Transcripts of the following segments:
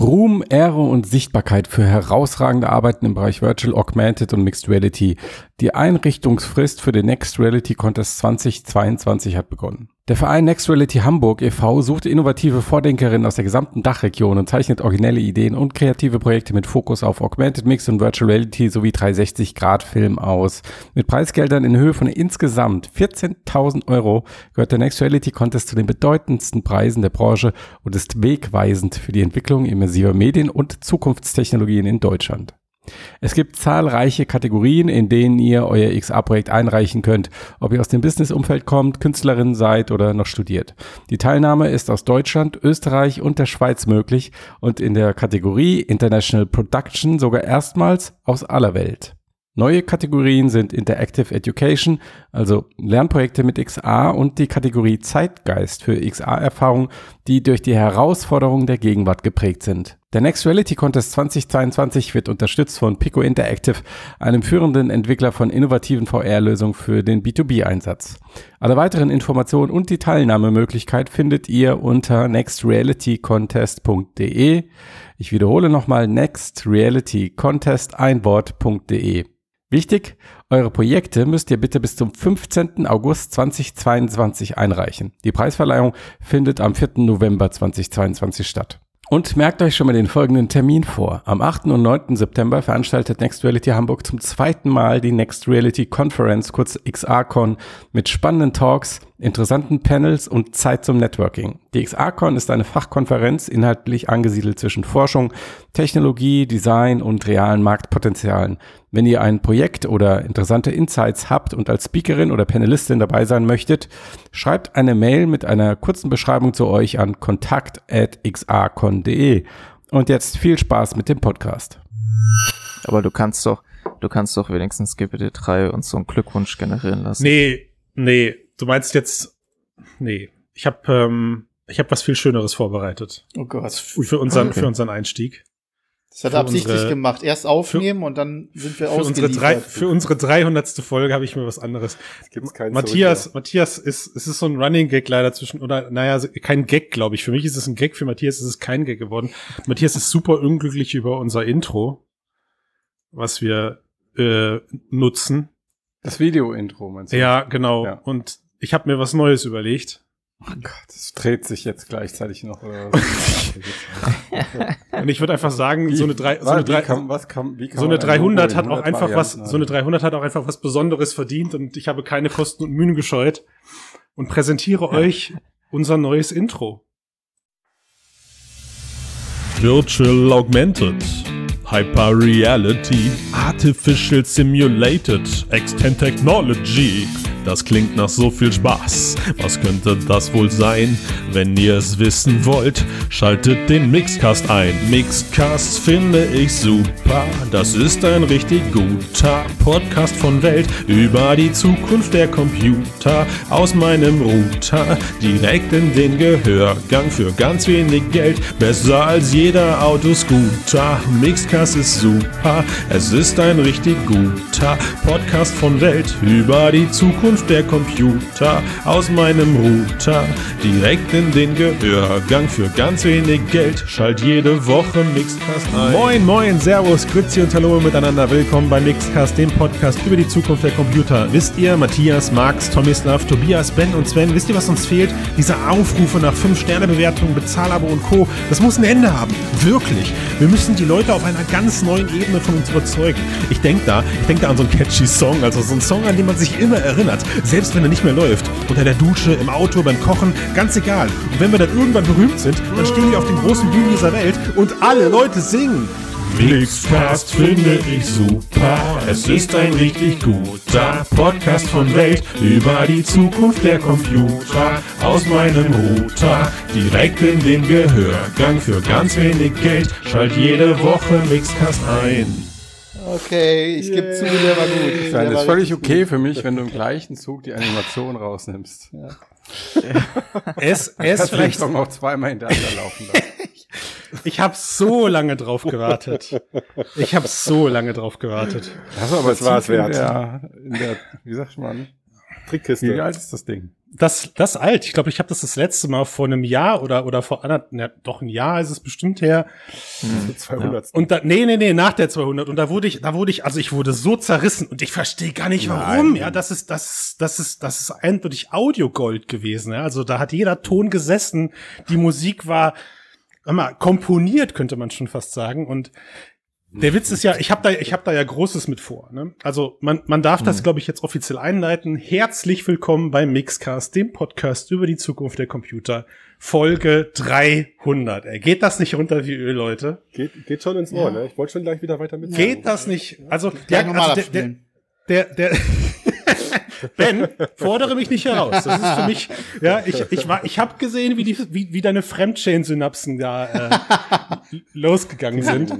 Ruhm, Ehre und Sichtbarkeit für herausragende Arbeiten im Bereich Virtual, Augmented und Mixed Reality. Die Einrichtungsfrist für den Next Reality Contest 2022 hat begonnen. Der Verein Next Reality Hamburg e.V. sucht innovative Vordenkerinnen aus der gesamten Dachregion und zeichnet originelle Ideen und kreative Projekte mit Fokus auf Augmented Mix und Virtual Reality sowie 360-Grad-Film aus. Mit Preisgeldern in Höhe von insgesamt 14.000 Euro gehört der Next Reality Contest zu den bedeutendsten Preisen der Branche und ist wegweisend für die Entwicklung immersiver Medien und Zukunftstechnologien in Deutschland. Es gibt zahlreiche Kategorien, in denen ihr euer XA-Projekt einreichen könnt, ob ihr aus dem Business-Umfeld kommt, Künstlerin seid oder noch studiert. Die Teilnahme ist aus Deutschland, Österreich und der Schweiz möglich und in der Kategorie International Production sogar erstmals aus aller Welt. Neue Kategorien sind Interactive Education, also Lernprojekte mit XA und die Kategorie Zeitgeist für XA-Erfahrungen, die durch die Herausforderungen der Gegenwart geprägt sind. Der Next Reality Contest 2022 wird unterstützt von Pico Interactive, einem führenden Entwickler von innovativen VR-Lösungen für den B2B-Einsatz. Alle weiteren Informationen und die Teilnahmemöglichkeit findet ihr unter nextrealitycontest.de. Ich wiederhole nochmal nextrealitycontest.einwort.de. Wichtig, eure Projekte müsst ihr bitte bis zum 15. August 2022 einreichen. Die Preisverleihung findet am 4. November 2022 statt. Und merkt euch schon mal den folgenden Termin vor. Am 8. und 9. September veranstaltet Next Reality Hamburg zum zweiten Mal die Next Reality Conference, kurz XRCon, mit spannenden Talks, interessanten Panels und Zeit zum Networking. Die XRCon ist eine Fachkonferenz, inhaltlich angesiedelt zwischen Forschung, Technologie, Design und realen Marktpotenzialen. Wenn ihr ein Projekt oder interessante Insights habt und als Speakerin oder Panelistin dabei sein möchtet, schreibt eine Mail mit einer kurzen Beschreibung zu euch an kontakt.xrcon.de. Und jetzt viel Spaß mit dem Podcast. Aber du kannst doch, du kannst doch wenigstens GPT-3 und so einen Glückwunsch generieren lassen. Nee, nee, du meinst jetzt, nee, ich habe ähm, ich habe was viel Schöneres vorbereitet. Oh Gott. Für unseren, Okay. für unseren Einstieg. Das hat Für er absichtlich unsere- gemacht. Erst aufnehmen und dann sind wir Für unsere, drei, ausgeliefert. für unsere 300. Folge habe ich mir was anderes. Gibt's keinen Matthias, Matthias ist, es ist so ein Running Gag leider zwischen, oder, naja, kein Gag, glaube ich. Für mich ist es ein Gag, für Matthias ist es kein Gag geworden. Matthias ist super unglücklich über unser Intro, was wir äh, nutzen. Das Video-Intro, meinst du? Ja, genau. Ja. Und ich habe mir was Neues überlegt. Oh Gott, das dreht sich jetzt gleichzeitig noch. Und ich würde einfach sagen, so eine, drei, so eine, drei, was kann, wie kann so eine man ein 300 Logo hat auch 100 einfach was, so eine haben? 300 hat auch einfach was Besonderes verdient und ich habe keine Kosten und Mühen gescheut und präsentiere euch unser neues Intro. Virtual Augmented, Hyper Reality, Artificial Simulated, Extend Technology. Das klingt nach so viel Spaß. Was könnte das wohl sein? Wenn ihr es wissen wollt, schaltet den Mixcast ein. Mixcast finde ich super. Das ist ein richtig guter Podcast von Welt über die Zukunft der Computer. Aus meinem Router direkt in den Gehörgang für ganz wenig Geld. Besser als jeder Autoscooter. Mixcast ist super. Es ist ein richtig guter Podcast von Welt über die Zukunft der Computer. Aus meinem Router direkt in den Gehörgang für ganz wenig Geld. Schalt jede Woche Mixcast ein. Moin, moin, Servus, Grüezi und Hallo miteinander. Willkommen bei Mixcast, dem Podcast über die Zukunft der Computer. Wisst ihr, Matthias, Max, Tomislav, Tobias, Ben und Sven, wisst ihr, was uns fehlt? Diese Aufrufe nach 5-Sterne-Bewertungen, Bezahlabo und Co. Das muss ein Ende haben. Wirklich. Wir müssen die Leute auf einer ganz neuen Ebene von uns überzeugen. Ich denke da, ich denke da an so einen catchy Song, also so einen Song, an den man sich immer erinnert, selbst wenn er nicht mehr läuft. Unter der Dusche, im Auto, beim Kochen, ganz egal. Und wenn wir dann irgendwann berühmt sind, dann stehen wir auf den großen Bühnen dieser Welt und alle Leute singen. Mixcast finde ich super. Es ist ein richtig guter Podcast von Welt über die Zukunft der Computer. Aus meinem Router direkt in den Gehörgang für ganz wenig Geld. Schalt jede Woche Mixcast ein. Okay, ich gebe zu, der war gut. Ich Der meine, das war ist völlig okay gut. für mich, wenn du im gleichen Zug die Animation rausnimmst. Ja. Es, es vielleicht, auch zweimal hintereinander laufen lassen. ich habe so lange drauf gewartet. Ich habe so lange drauf gewartet. Das, aber Das war's tief in wert. Der, in der, wie sagt man? Wie Trickkiste. alt ist das Ding? Das, das alt. Ich glaube, ich habe das das letzte Mal vor einem Jahr oder oder vor anderthalb, ja, doch ein Jahr ist es bestimmt her. Hm. 200. Und da, nee, nee, nee, nach der 200. Und da wurde ich, da wurde ich, also ich wurde so zerrissen und ich verstehe gar nicht warum. Ja, das ist, das ist, das ist, das ist eindeutig Audiogold gewesen. Ja, also da hat jeder Ton gesessen. Die Musik war, mal, komponiert, könnte man schon fast sagen. Und der Witz ist ja, ich habe da, ich habe da ja Großes mit vor. Ne? Also man, man darf das, glaube ich, jetzt offiziell einleiten. Herzlich willkommen beim Mixcast, dem Podcast über die Zukunft der Computer, Folge 300. Ey, geht das nicht runter wie Öl, Leute? Geht, geht schon ins Ohr, ne? Ich wollte schon gleich wieder weiter mit. Geht das nicht? Also, Gleich nochmal also der, der, der, der Ben, fordere mich nicht heraus. Das ist für mich, ja, ich, ich war, ich habe gesehen, wie die, wie, wie deine Fremdchain-Synapsen da äh, losgegangen sind.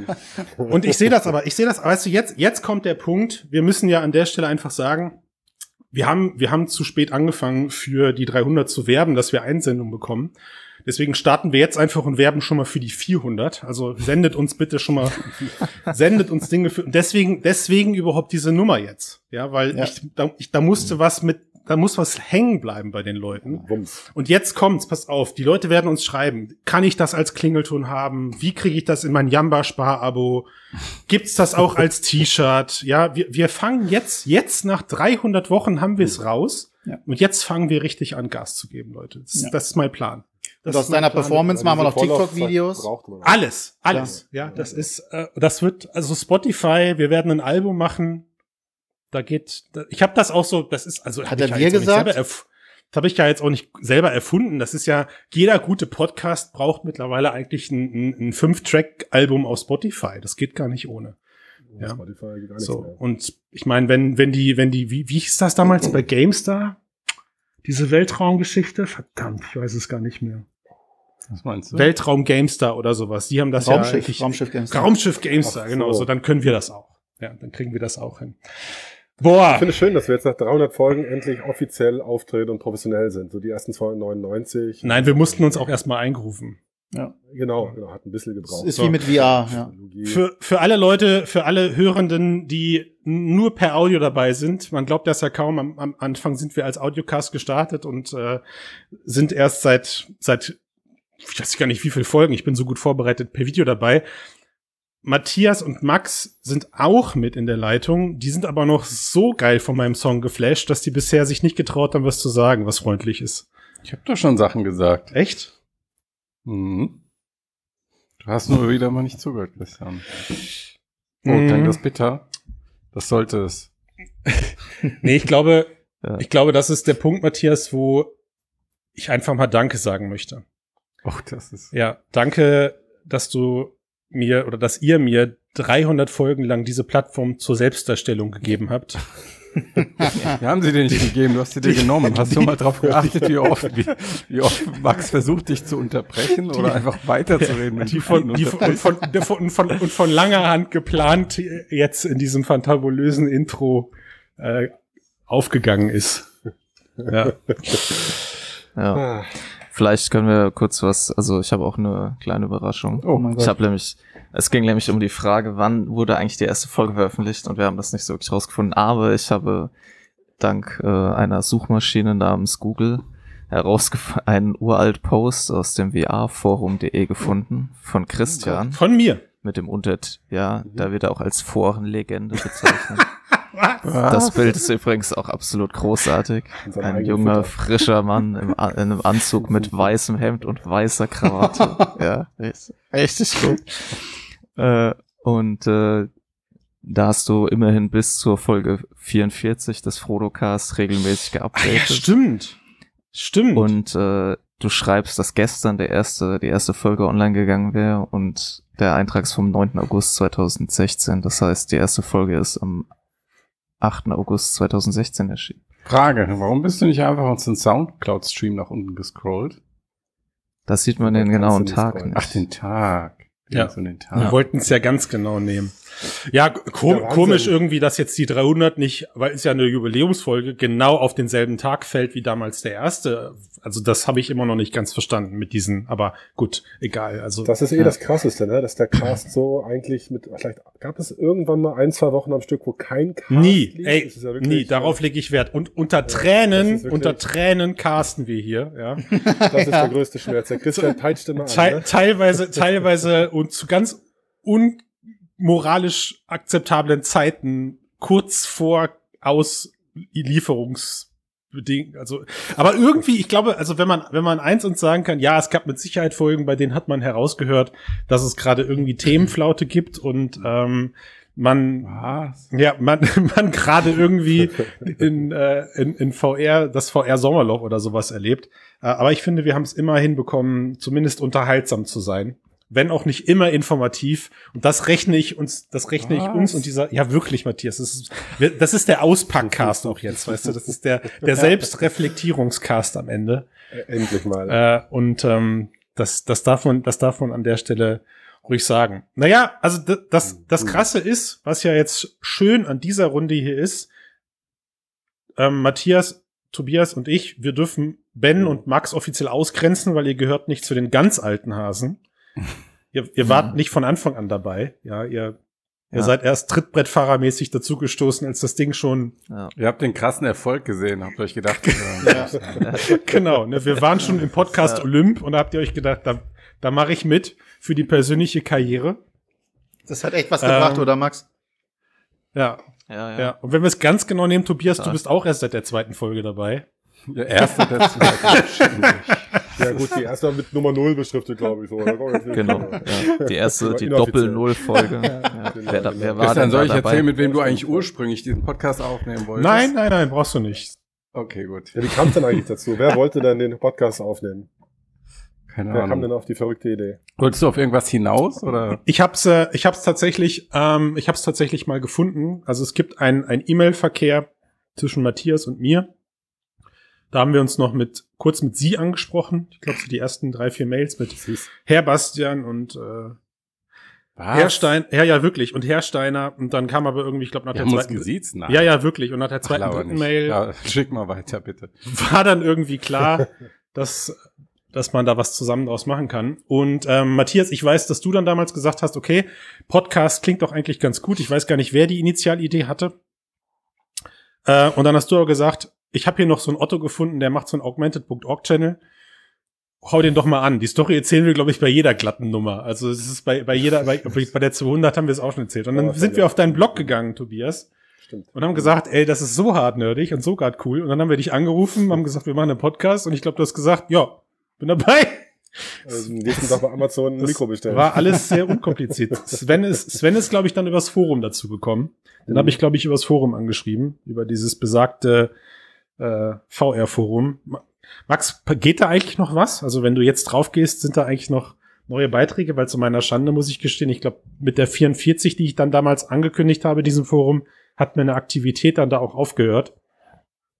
Und ich sehe das aber, ich sehe das, weißt du, jetzt, jetzt kommt der Punkt, wir müssen ja an der Stelle einfach sagen, wir haben, wir haben zu spät angefangen, für die 300 zu werben, dass wir Einsendungen bekommen. Deswegen starten wir jetzt einfach und werben schon mal für die 400. Also sendet uns bitte schon mal, sendet uns Dinge für, und deswegen, deswegen überhaupt diese Nummer jetzt. Ja, weil Ja. ich, da, ich, da musste was mit, da muss was hängen bleiben bei den Leuten. Bums. Und jetzt kommt's, passt auf, die Leute werden uns schreiben, kann ich das als Klingelton haben? Wie kriege ich das in mein Jamba-Spar-Abo? Gibt's das auch als T-Shirt? Ja, wir, wir fangen jetzt, jetzt nach 300 Wochen haben wir es raus. Ja. Und jetzt fangen wir richtig an, Gas zu geben, Leute. Das, Ja. das ist mein Plan. Das Und aus deiner. Performance machen wir noch TikTok-Videos. Alles, alles. Ja, das ist, äh, das wird, also Spotify, wir werden ein Album machen. Da geht, da, ich habe das auch so, das ist, also Hat ich er ja nicht gesagt? Das habe ich ja jetzt auch nicht selber erfunden. Das ist ja, jeder gute Podcast braucht mittlerweile eigentlich ein, ein, ein Fünf-Track-Album auf Spotify. Das geht gar nicht ohne. Ja. Spotify geht gar nichts So. mehr. Und ich meine, wenn, wenn die, wenn die, wie, wie hieß das damals bei GameStar? Diese Weltraumgeschichte? Verdammt, ich weiß es gar nicht mehr. Was meinst du? Weltraum GameStar oder sowas. Die haben das ja Raumschiff, eigentlich- Raumschiff Games. Raumschiff GameStar, Ach so. genau. So, dann können wir das auch. Ja, dann kriegen wir das auch hin. Ich Boah. finde es schön, dass wir jetzt nach 300 Folgen endlich offiziell auftreten und professionell sind. So die ersten 299. Nein, wir mussten uns auch erstmal eingerufen. Ja. Genau, genau, hat ein bisschen Das gebraucht. ist So. wie mit VR, ja. Für, für alle Leute, für alle Hörenden, die nur per Audio dabei sind, man glaubt das ja kaum, am, am Anfang sind wir als Audiocast gestartet und äh, sind erst seit, seit, ich weiß gar nicht wie viele Folgen, ich bin so gut vorbereitet, per Video dabei. Matthias und Max sind auch mit in der Leitung, die sind aber noch so geil von meinem Song geflasht, dass die bisher sich nicht getraut haben, was zu sagen, was freundlich ist. Ich habe doch schon Sachen gesagt. Echt? Mhm. Du hast nur wieder mal nicht zugehört, Christian. Oh, Mhm. klingt das bitter? Das sollte es. Nee, ich glaube, Ja. ich glaube, das ist der Punkt, Matthias, wo ich einfach mal Danke sagen möchte. Oh, das ist. Ja, danke, dass du mir oder dass ihr mir 300 Folgen lang diese Plattform zur Selbstdarstellung gegeben habt. Wir haben sie dir nicht gegeben, du hast sie dir genommen. Hast du mal drauf geachtet, wie oft, wie, wie oft Max versucht, dich zu unterbrechen oder einfach weiterzureden? Die von, die von, und, von, der von, und von, und von langer Hand geplant jetzt in diesem fantabulösen Intro äh, aufgegangen ist. Ja. Ja. Vielleicht können wir kurz was, also ich habe auch eine kleine Überraschung. Oh mein Ich Gott. habe nämlich, es ging nämlich um die Frage, wann wurde eigentlich die erste Folge veröffentlicht und wir haben das nicht so wirklich rausgefunden, aber ich habe dank äh, einer Suchmaschine namens Google herausgefunden, einen uralt Post aus dem VR-Forum.de gefunden von Christian Von mir. mit dem Untert, ja, da wird er auch als Forenlegende bezeichnet. Das Bild ist übrigens auch absolut großartig. Ein junger, frischer Mann im, in einem Anzug mit weißem Hemd und weißer Krawatte. ja, richtig, gut. Äh, und äh, da hast du immerhin bis zur Folge 44 des Frodo-Cast regelmäßig Ah, ja, geupdatet. stimmt. Stimmt. und äh, du schreibst, dass gestern der erste, die erste Folge online gegangen wäre und der Eintrag ist vom 9. August 2016. Das heißt, die erste Folge ist am 8. August 2016 erschienen. Frage, warum bist du nicht einfach auf den Soundcloud-Stream nach unten gescrollt? Das sieht man den genauen Tag nicht. Ach, den Tag. Ja. So den Wir Tag. wollten es ja ganz genau nehmen. Ja, ko Ja, Wahnsinn. komisch irgendwie, dass jetzt die 300 nicht, weil es ja eine Jubiläumsfolge, genau auf denselben Tag fällt wie damals der erste. Also das habe ich immer noch nicht ganz verstanden mit diesen, aber gut, egal. Also Das ist eh das Krasseste, ne? dass der Cast so eigentlich mit, vielleicht gab es irgendwann mal ein, zwei Wochen am Stück, wo kein Cast nie, lief? ey, ja wirklich, nie, darauf lege ich Wert. Und unter das Tränen, unter Tränen casten wir hier, ja. Das ist der größte Schmerz. Der Christian peitscht immer an. Teil, Ne? teilweise, teilweise und zu ganz unmoralisch akzeptablen Zeiten kurz vor Auslieferungsbedingungen. Also, aber irgendwie, ich glaube, also wenn man, wenn man eins uns sagen kann, ja, es gab mit Sicherheit Folgen, bei denen hat man herausgehört, dass es gerade irgendwie Themenflaute gibt und ähm, man Was? ja, man, man gerade irgendwie in, äh, in, in VR, das VR-Sommerloch oder sowas erlebt. Äh, aber ich finde, wir haben es immer hinbekommen, zumindest unterhaltsam zu sein. Wenn auch nicht immer informativ. Und das rechne ich uns, das rechne ich Was? uns und dieser, ja wirklich, Matthias, das ist, das ist der Auspackcast auch jetzt, weißt du, das ist der, der Selbstreflektierungscast am Ende. Äh, Endlich mal. Äh, und ähm, das, das, darf man, das darf man an der Stelle ruhig sagen. Naja, also das, das, das Krasse ist, was ja jetzt schön an dieser Runde hier ist, ähm, Matthias, Tobias und ich, wir dürfen Ben und Max offiziell ausgrenzen, weil ihr gehört nicht zu den ganz alten Hasen. Ihr, ihr wart nicht von Anfang an dabei. Ja, ihr, ihr Ja. seid erst Trittbrettfahrermäßig dazugestoßen, als das Ding schon Ja. Ihr habt den krassen Erfolg gesehen, habt euch gedacht, äh, genau, ne, wir waren schon im Podcast Ja. Olymp und da habt ihr euch gedacht, da, da mache ich mit für die persönliche Karriere. Das hat echt was gebracht, Ähm, oder Max? Ja, Ja, ja. ja. Und wenn wir es ganz genau nehmen, Tobias, du Ja. bist auch erst seit der zweiten Folge dabei. der erste, der zweite. Ja gut, die erste mit Nummer 0 beschriftet, glaube ich. So. Genau. Ja. Die erste, die. Doppel-Null-Folge. Ja. genau, Wer, da, genau. wer war Christian, soll da ich dabei? erzählen, mit wem du eigentlich ursprünglich diesen Podcast aufnehmen wolltest? Nein, nein, nein, brauchst du nicht. Okay, gut. Ja, wie kam es denn eigentlich dazu? Wer wollte denn den Podcast aufnehmen? Keine Wer kam denn Ahnung. auf die verrückte Idee? Wolltest du auf irgendwas hinaus oder? Ich hab's, äh, ich hab's tatsächlich, ähm, ich hab's tatsächlich mal gefunden. Also es gibt ein ein E-Mail-Verkehr zwischen Matthias und mir. Da haben wir uns noch mit kurz mit Sie angesprochen. Ich glaube, so die ersten drei, vier Mails mit Herr Bastian und äh, Herr Stein, ja, ja, wirklich. Und Herr Steiner. Und dann kam aber irgendwie, ich glaube, nach Wir der zweiten. gesiezt? Nein. Ja, ja, wirklich. Und nach der zweiten, dritten nicht. Mail Ja, schick mal weiter, bitte. war dann irgendwie klar, dass, dass man da was zusammen draus machen kann. Und ähm, Matthias, ich weiß, dass du dann damals gesagt hast, okay, Podcast klingt doch eigentlich ganz gut. Ich weiß gar nicht, wer die Initialidee hatte. Äh, und dann hast du aber gesagt, ich habe hier noch so einen Otto gefunden, der macht so einen augmented.org-Channel. Hau den doch mal an. Die Story erzählen wir, glaube ich, bei jeder glatten Nummer. Also es ist bei, bei jeder, bei, bei der 200 haben wir es auch schon erzählt. Und dann sind wir auf deinen Blog gegangen, Tobias Stimmt. und haben gesagt, ey, das ist so hart nerdig und so grad cool. Und dann haben wir dich angerufen, haben gesagt, wir machen einen Podcast und ich glaube, du hast gesagt, ja, bin dabei. Also, nächsten Tag bei Amazon ein Das Mikro bestellen. war alles sehr unkompliziert. Sven ist, Sven ist, glaube ich, dann übers Forum dazu gekommen. Den habe ich, glaube ich, übers Forum angeschrieben, über dieses besagte äh, VR-Forum. Ma- Max, geht da eigentlich noch was? Also wenn du jetzt drauf gehst, sind da eigentlich noch neue Beiträge? Weil zu meiner Schande muss ich gestehen, ich glaube, mit der 44, die ich dann damals angekündigt habe, diesem Forum, hat mir eine Aktivität dann da auch aufgehört.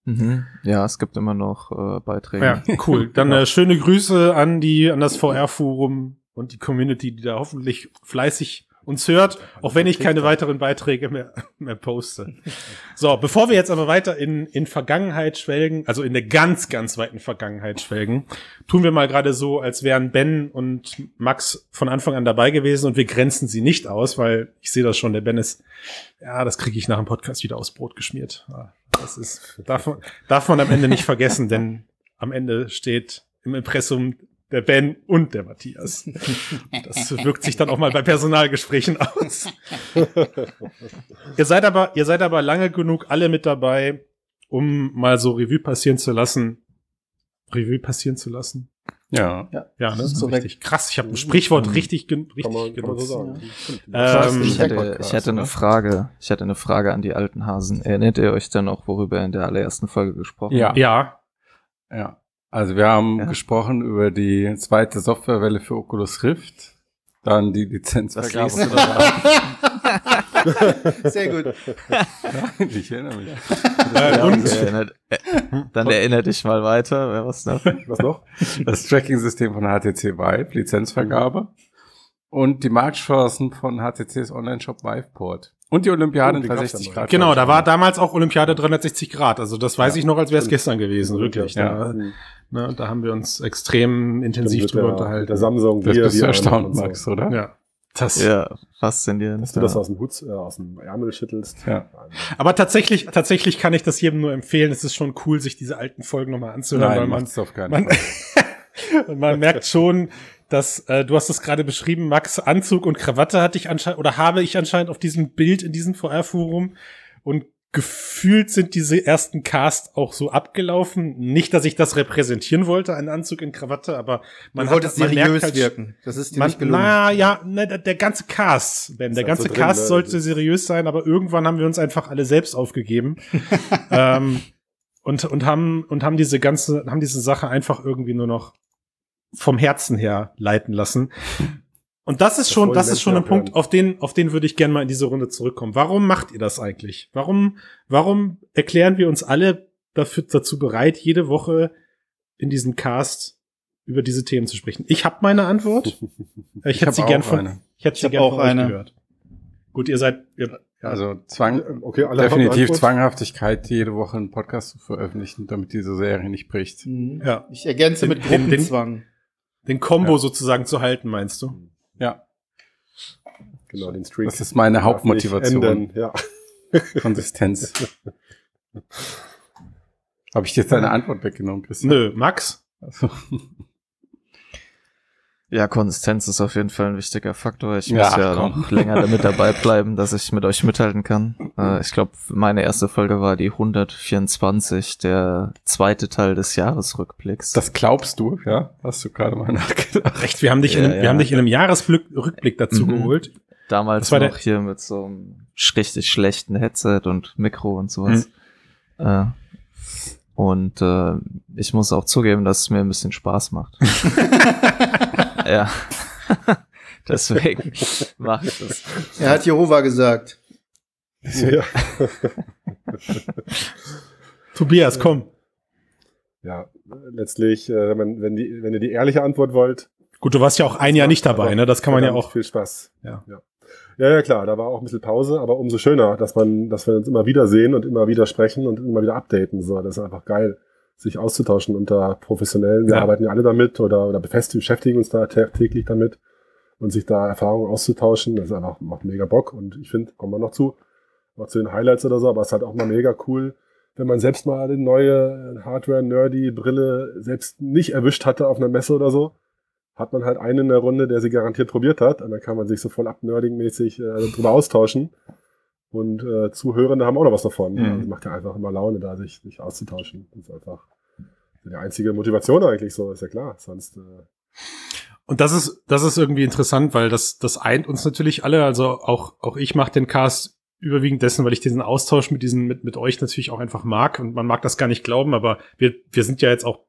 Mhm. Ja, es gibt immer noch äh, Beiträge. Ja, cool. Dann äh, schöne Grüße an die, an das VR-Forum und die Community, die da hoffentlich fleißig uns hört, auch wenn ich keine weiteren Beiträge mehr, mehr poste. So, bevor wir jetzt aber weiter in, in Vergangenheit schwelgen, also in der ganz, ganz weiten Vergangenheit schwelgen, tun wir mal gerade so, als wären Ben und Max von Anfang an dabei gewesen und wir grenzen sie nicht aus, weil ich sehe das schon, der Ben ist, ja, das kriege ich nach dem Podcast wieder aus Brot geschmiert. Ja, Das ist, darf man, darf man am Ende nicht vergessen, denn am Ende steht im Impressum der Ben und der Matthias. Das wirkt sich dann auch mal bei Personalgesprächen aus. ihr seid aber, ihr seid aber lange genug alle mit dabei, um mal so Revue passieren zu lassen. Revue passieren zu lassen. Ja. Ja, ne? Das ist So richtig krass. Ich habe ein Sprichwort richtig, gen- richtig kann man, kann man so genutzt. sagen. Stimmt. Ähm, ich, hätte, Podcast, ich hätte eine ne? Frage. Ich hätte eine Frage an die alten Hasen. Erinnert ihr euch denn noch, worüber in der allerersten Folge gesprochen Ja. ja, Ja. Also wir haben Ja. gesprochen über die zweite Softwarewelle für Oculus Rift, dann die Lizenzvergabe. Sehr gut. ich erinnere mich. Ja, und erinnert, äh, dann erinnere dich mal weiter. Wer was noch? Was noch? Das Tracking-System von HTC Vive, Lizenzvergabe. Und die Marktchancen von HTCs Online-Shop Viveport. Und die Olympiade Oh, in die gab's 360 ja Grad. Genau, da war damals auch Olympiade 360 Grad. Also das weiß Ja, ich noch, als wäre es gestern gewesen, wirklich. Ja. Da, ne, da haben wir uns extrem intensiv drüber der, unterhalten. der Samsung Das bist du erstaunt, und so. Max, oder? ja. Das, Ja, faszinierend. Dass du ja. das aus dem Hut, äh, aus dem Ärmel schüttelst. Ja. Aber tatsächlich, tatsächlich kann ich das jedem nur empfehlen. Es ist schon cool, sich diese alten Folgen nochmal anzuhören, weil Nein, man, macht's auf keinen man, man merkt schon, dass äh, du hast es gerade beschrieben, Max Anzug und Krawatte hatte ich anscheinend oder habe ich anscheinend auf diesem Bild in diesem VR-Forum und gefühlt sind diese ersten Cast auch so abgelaufen. Nicht, dass ich das repräsentieren wollte, einen Anzug in Krawatte, aber man wollte hat, man seriös halt, wirken. Das ist dir Man, nicht gelungen. na ja, ne, der- ganze Cast, Ben, der halt ganze so drin, Cast ne? sollte seriös sein, aber irgendwann haben wir uns einfach alle selbst aufgegeben ähm, und und haben und haben diese ganze haben diese Sache einfach irgendwie nur noch vom Herzen her leiten lassen. Und das ist Das schon, das ist schon ein Punkt, auf den, auf den würde ich gerne mal in diese Runde zurückkommen. Warum macht ihr das eigentlich? Warum, warum erklären wir uns alle dafür, dazu bereit, jede Woche in diesem Cast über diese Themen zu sprechen? Ich habe meine Antwort. Ich, hätte hab sie gern von, eine. ich hätte Ich sie gern auch von euch eine. gehört. Gut, ihr seid, ihr, ja, Also Zwang, Okay, alle definitiv? Zwanghaftigkeit, jede Woche einen Podcast zu veröffentlichen, damit diese Serie nicht bricht. Mhm. ja, Ich ergänze mit Den- den- den- Gruppenzwang. Den Combo Ja. sozusagen zu halten, meinst du? Ja, Genau, den Streak. das ist meine Hauptmotivation. enden, Ja. Konsistenz. Habe ich jetzt deine Antwort weggenommen, Christian? Nö, Max? Also, Ja, Konsistenz ist auf jeden Fall ein wichtiger Faktor. Ich Ja, muss ja komm. noch länger damit dabei bleiben, dass ich mit euch mithalten kann. Äh, ich glaube, meine erste Folge war die 124, der zweite Teil des Jahresrückblicks. das glaubst du, ja? Hast du gerade mal nachgedacht? Echt, wir haben dich, in, Ja, einem- wir ja. haben dich in einem Jahresrückblick dazu Mhm. geholt. Damals war noch hier mit so einem richtig schlechten Headset und Mikro und sowas. Äh, und äh, ich muss auch zugeben, dass es mir ein bisschen Spaß macht. ja. Deswegen mache ich das. Er hat Jehova gesagt. ja. Tobias, komm. ja, letztlich, äh, wenn, wenn, die, wenn ihr die ehrliche Antwort wollt, Gut, du warst ja auch ein Jahr nicht dabei, ne? Das kann man ja verdammt auch. Viel Spaß. Ja. ja. Ja, ja, klar, da war auch ein bisschen Pause, aber umso schöner, dass man, dass wir uns immer wieder sehen und immer wieder sprechen und immer wieder updaten. So, das ist einfach geil, sich auszutauschen unter Professionellen. Wir Ja. arbeiten ja alle damit oder, oder beschäftigen uns da tä- täglich damit und sich da Erfahrungen auszutauschen. Das ist einfach, macht mega Bock und ich finde, kommen wir noch zu, noch zu den Highlights oder so, aber es ist halt auch mal mega cool, wenn man selbst mal eine neue Hardware-Nerdy-Brille selbst nicht erwischt hatte auf einer Messe oder so hat man halt einen in der Runde, der sie garantiert probiert hat. Und dann kann man sich so voll abnerding-mäßig äh, drüber austauschen. Und äh, Zuhörende haben auch noch was davon. Mhm. Also macht ja einfach immer Laune, da sich, sich auszutauschen. Das ist einfach die einzige Motivation eigentlich so, ist ja klar. Sonst äh, Und das ist, das ist irgendwie interessant, weil das, das eint uns natürlich alle. Also auch, auch ich mache den Cast überwiegend dessen, weil ich diesen Austausch mit diesen, mit, mit euch natürlich auch einfach mag. Und man mag das gar nicht glauben, aber wir, wir sind ja jetzt auch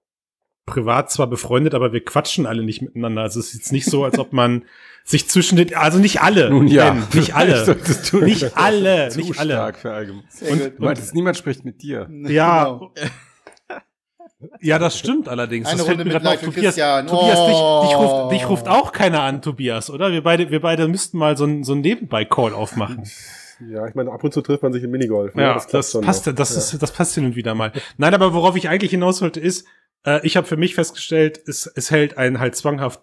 privat zwar befreundet, aber wir quatschen alle nicht miteinander. Also es ist jetzt nicht so, als ob man sich zwischen den, also nicht alle, Nun ja. Ben, nicht alle, nicht alle, Zu nicht alle. stark für allgemein. Und- gut. Du meintest, niemand spricht mit dir. Ja, Genau. ja, das stimmt allerdings. Eine das fällt Runde mir mit grad auf. Tobias, Christian. Tobias dich, dich, Oh. ruft, dich ruft auch keiner an, Tobias, oder? Wir beide, wir beide müssten mal so ein, so ein Nebenbei-Call aufmachen. ja, ich meine, ab und zu trifft man sich im Minigolf. ne? Ja, das, schon passt, noch. das, ist, das passt hin und wieder mal. Nein, aber worauf ich eigentlich hinaus wollte, ist, äh, ich habe für mich festgestellt, es, es hält einen halt zwanghaft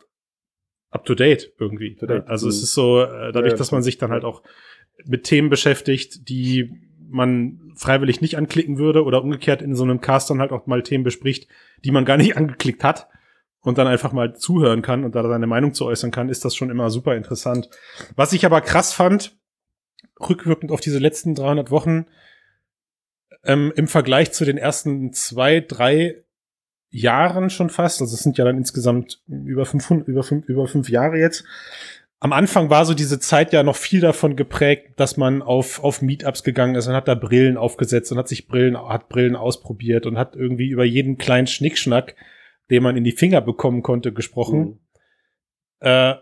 up to date irgendwie. To date. Also es Mhm. ist so, äh, dadurch, dass man sich dann halt auch mit Themen beschäftigt, die man freiwillig nicht anklicken würde oder umgekehrt in so einem Cast dann halt auch mal Themen bespricht, die man gar nicht angeklickt hat und dann einfach mal zuhören kann und da seine Meinung zu äußern kann, ist das schon immer super interessant. Was ich aber krass fand, rückwirkend auf diese letzten 300 Wochen, ähm, im Vergleich zu den ersten zwei, drei Jahren schon fast, also es sind ja dann insgesamt über 500, über fünf, über fünf Jahre jetzt. Am Anfang war so diese Zeit ja noch viel davon geprägt, dass man auf, auf Meetups gegangen ist und hat da Brillen aufgesetzt und hat sich Brillen, hat Brillen ausprobiert und hat irgendwie über jeden kleinen Schnickschnack, den man in die Finger bekommen konnte, gesprochen. Mhm. Äh,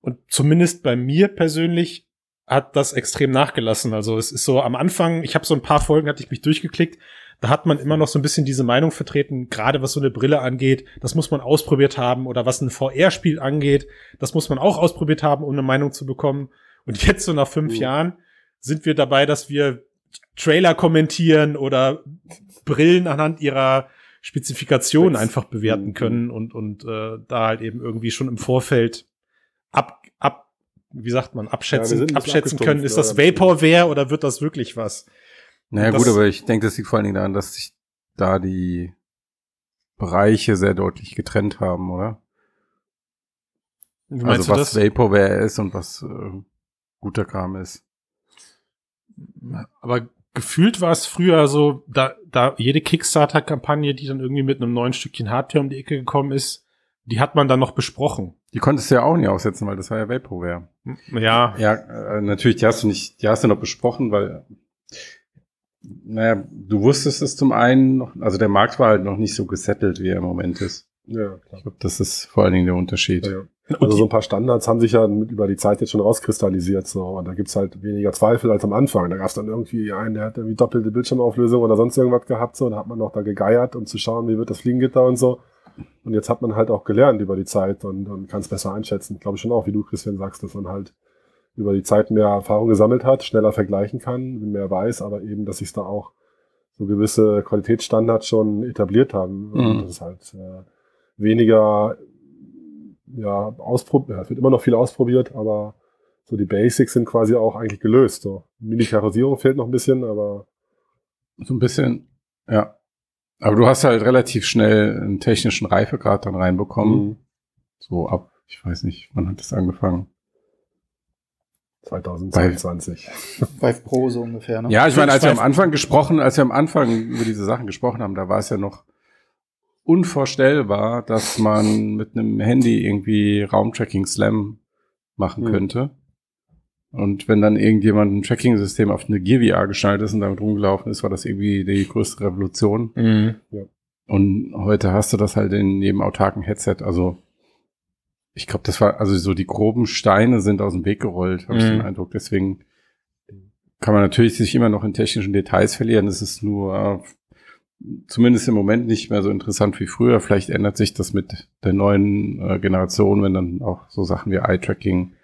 und zumindest bei mir persönlich hat das extrem nachgelassen. Also es ist so am Anfang, ich habe so ein paar Folgen, hatte ich mich durchgeklickt. Da hat man immer noch so ein bisschen diese Meinung vertreten, gerade was so eine Brille angeht, das muss man ausprobiert haben oder was ein VR-Spiel angeht, das muss man auch ausprobiert haben, um eine Meinung zu bekommen. Und jetzt so nach fünf Mhm. Jahren sind wir dabei, dass wir Trailer kommentieren oder Brillen anhand ihrer Spezifikationen Specs. einfach bewerten Mhm. können und, und äh, da halt eben irgendwie schon im Vorfeld ab, ab, wie sagt man, Ja, abschätzen, bisschen abschätzen können, ist das ja. Vaporware oder wird das wirklich was? Naja, Das- gut, aber ich denke, das liegt vor allen Dingen daran, dass sich da die Bereiche sehr deutlich getrennt haben, oder? Also was das? Vaporware ist und was äh, guter Kram ist. Aber gefühlt war es früher so, da, da jede Kickstarter-Kampagne, die dann irgendwie mit einem neuen Stückchen Hardware um die Ecke gekommen ist, die hat man dann noch besprochen. Die konntest du ja auch nicht aufsetzen, weil das war ja Vaporware. Ja, Ja, äh, natürlich, die hast du nicht, die hast du noch besprochen, weil, naja, du wusstest es zum einen noch, also der Markt war halt noch nicht so gesettelt, wie er im Moment ist. Ja, klar. Ich glaube, das ist vor allen Dingen der Unterschied. Ja, ja. Also so ein paar Standards haben sich ja mit über die Zeit jetzt schon rauskristallisiert. So. Und da gibt's halt weniger Zweifel als am Anfang. Da gab's dann irgendwie einen, der hat irgendwie doppelte Bildschirmauflösung oder sonst irgendwas gehabt. So. Da hat man noch da gegeiert, um zu schauen, wie wird das Fliegengitter und so. Und jetzt hat man halt auch gelernt über die Zeit und, und kann es besser einschätzen. Glaube ich schon auch, wie du, Christian, sagst, dass man halt über die Zeit mehr Erfahrung gesammelt hat, schneller vergleichen kann, mehr weiß, aber eben, dass sich da auch so gewisse Qualitätsstandards schon etabliert haben. Mhm. Und das ist halt äh, weniger ja, ausprobiert, ja, es wird immer noch viel ausprobiert, aber so die Basics sind quasi auch eigentlich gelöst. So. Militarisierung fehlt noch ein bisschen, aber So ein bisschen, ja. Aber du hast halt relativ schnell einen technischen Reifegrad dann reinbekommen. Mhm. So ab, ich weiß nicht, wann hat das angefangen? 2022. Vive Pro so ungefähr, ne? Ja, ich meine, als wir am Anfang gesprochen, als wir am Anfang über diese Sachen gesprochen haben, da war es ja noch unvorstellbar, dass man mit einem Handy irgendwie Raumtracking Slam machen Mhm. könnte. Und wenn dann irgendjemand ein Tracking-System auf eine Gear VR geschnallt ist und damit rumgelaufen ist, war das irgendwie die größte Revolution. Mhm. Und heute hast du das halt in jedem autarken Headset. Also ich glaube, das war, also so die groben Steine sind aus dem Weg gerollt, habe ich Mhm. den Eindruck. Deswegen kann man natürlich sich immer noch in technischen Details verlieren. Es ist nur zumindest im Moment nicht mehr so interessant wie früher. Vielleicht ändert sich das mit der neuen äh, Generation, wenn dann auch so Sachen wie Eye-Tracking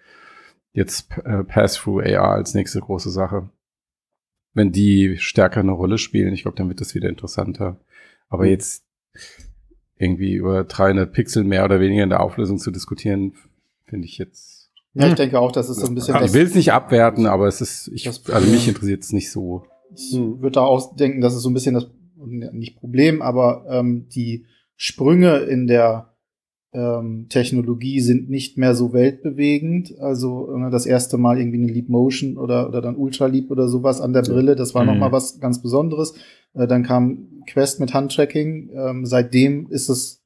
jetzt äh, Pass-Through AR als nächste große Sache. Wenn die stärker eine Rolle spielen, ich glaube, dann wird das wieder interessanter. Aber Mhm. jetzt irgendwie über 300 Pixel mehr oder weniger in der Auflösung zu diskutieren, finde ich jetzt. Ja, ich denke auch, das ist so ein bisschen ich das, will es nicht abwerten, aber es ist, ich, also mich interessiert es nicht so. Ich würde da auch denken, das ist so ein bisschen das, nicht Problem, aber ähm, die Sprünge in der ähm, Technologie sind nicht mehr so weltbewegend. Also das erste Mal irgendwie eine Leap Motion oder, oder dann Ultra Leap oder sowas an der Brille, das war Mhm. noch mal was ganz Besonderes. Äh, dann kam Quest mit Handtracking. Ähm, seitdem ist es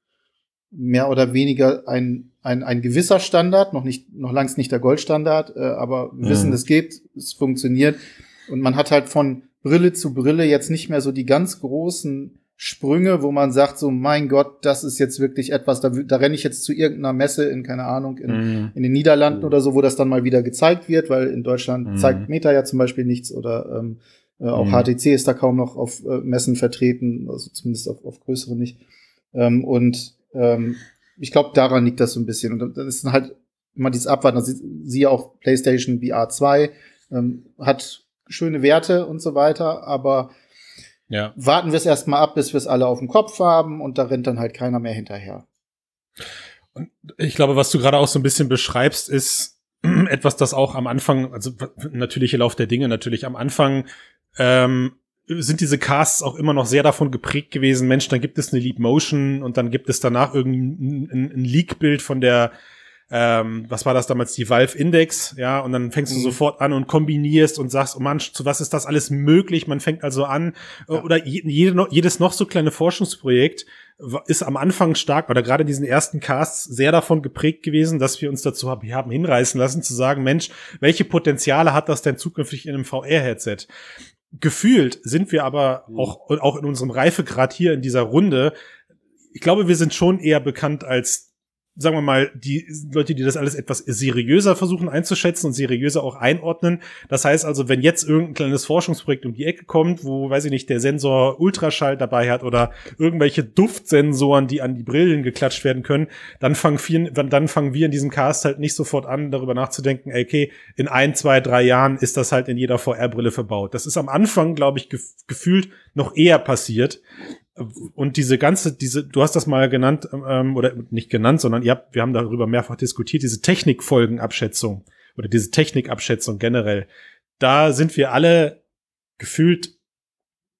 mehr oder weniger ein, ein, ein gewisser Standard, noch nicht, noch längst nicht der Goldstandard, äh, aber wir Mhm. wissen, es geht, es funktioniert. Und man hat halt von Brille zu Brille jetzt nicht mehr so die ganz großen Sprünge, wo man sagt, so, mein Gott, das ist jetzt wirklich etwas, da, da renne ich jetzt zu irgendeiner Messe in, keine Ahnung, in, Mhm. in den Niederlanden oder so, wo das dann mal wieder gezeigt wird, weil in Deutschland Mhm. zeigt Meta ja zum Beispiel nichts oder ähm, äh, auch Mhm. HTC ist da kaum noch auf äh, Messen vertreten, also zumindest auf, auf größere nicht. Ähm, und ähm, ich glaube, daran liegt das so ein bisschen. Und dann- ist halt immer dieses Abwarten. Also, siehe auch PlayStation VR 2, ähm, hat schöne Werte und so weiter, aber Ja. warten wir es erstmal ab, bis wir es alle auf dem Kopf haben und da rennt dann halt keiner mehr hinterher. Ich glaube, was du gerade auch so ein bisschen beschreibst, ist etwas, das auch am Anfang, also natürliche Lauf der Dinge, natürlich am Anfang ähm, sind diese Casts auch immer noch sehr davon geprägt gewesen, Mensch, dann gibt es eine Leap Motion und dann gibt es danach irgendein ein, ein Leak-Bild von der ähm, was war das damals, die Valve Index, ja, und dann fängst du Mhm. sofort an und kombinierst und sagst, oh Mann, zu was ist das alles möglich? Man fängt also an, Ja. oder je, jede, jedes noch so kleine Forschungsprojekt ist am Anfang stark, oder gerade in diesen ersten Casts sehr davon geprägt gewesen, dass wir uns dazu hab- haben hinreißen lassen, zu sagen, Mensch, welche Potenziale hat das denn zukünftig in einem VR-Headset? Gefühlt sind wir aber Mhm. auch, auch in unserem Reifegrad hier in dieser Runde, ich glaube, wir sind schon eher bekannt als sagen wir mal, die Leute, die das alles etwas seriöser versuchen einzuschätzen und seriöser auch einordnen. Das heißt also, wenn jetzt irgendein kleines Forschungsprojekt um die Ecke kommt, wo, weiß ich nicht, der Sensor Ultraschall dabei hat oder irgendwelche Duftsensoren, die an die Brillen geklatscht werden können, dann fangen, wir, dann fangen wir in diesem Cast halt nicht sofort an, darüber nachzudenken, okay, in ein, zwei, drei Jahren ist das halt in jeder VR-Brille verbaut. Das ist am Anfang, glaube ich, gef gefühlt noch eher passiert und diese ganze, diese, du hast das mal genannt, ähm, oder nicht genannt, sondern ihr habt, wir haben darüber mehrfach diskutiert, diese Technikfolgenabschätzung oder diese Technikabschätzung generell. Da sind wir alle gefühlt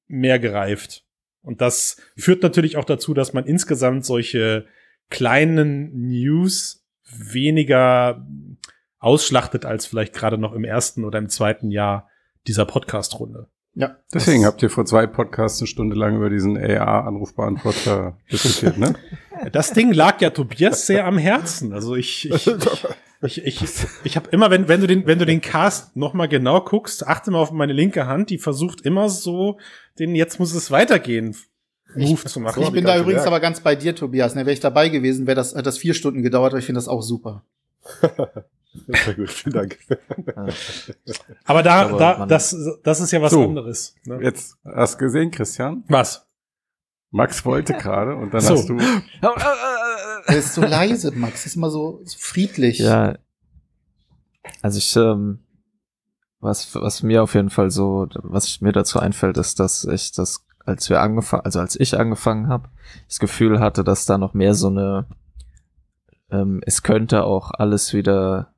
mehr gereift. Und das führt natürlich auch dazu, dass man insgesamt solche kleinen News weniger ausschlachtet als vielleicht gerade noch im ersten oder im zweiten Jahr dieser Podcast-Runde. Ja. Deswegen habt ihr vor zwei Podcasts eine Stunde lang über diesen AR-Anrufbeantworter diskutiert, ne? Das Ding lag ja Tobias sehr am Herzen. Also ich, ich, ich, ich, ich habe immer, wenn, wenn du den, wenn du den Cast noch mal genau guckst, achte mal auf meine linke Hand, die versucht immer so, den jetzt muss es weitergehen. Move ich, zu machen. Ich bin da übrigens aber ganz bei dir, Tobias. Ne, wäre ich dabei gewesen, wäre das, hat das vier Stunden gedauert, aber ich finde das auch super. Sehr gut, vielen Dank. Aber da, glaube, da, das, das ist ja was so, anderes. Ne? Jetzt hast du gesehen, Christian? Was? Max wollte gerade und dann so. hast du. Er ist so leise, Max. Ist immer so, so friedlich. Ja. Also ich, ähm, was, was mir auf jeden Fall so, was mir dazu einfällt, ist, dass ich das, als wir angefangen, also als ich angefangen habe, das Gefühl hatte, dass da noch mehr so eine, ähm, es könnte auch alles wieder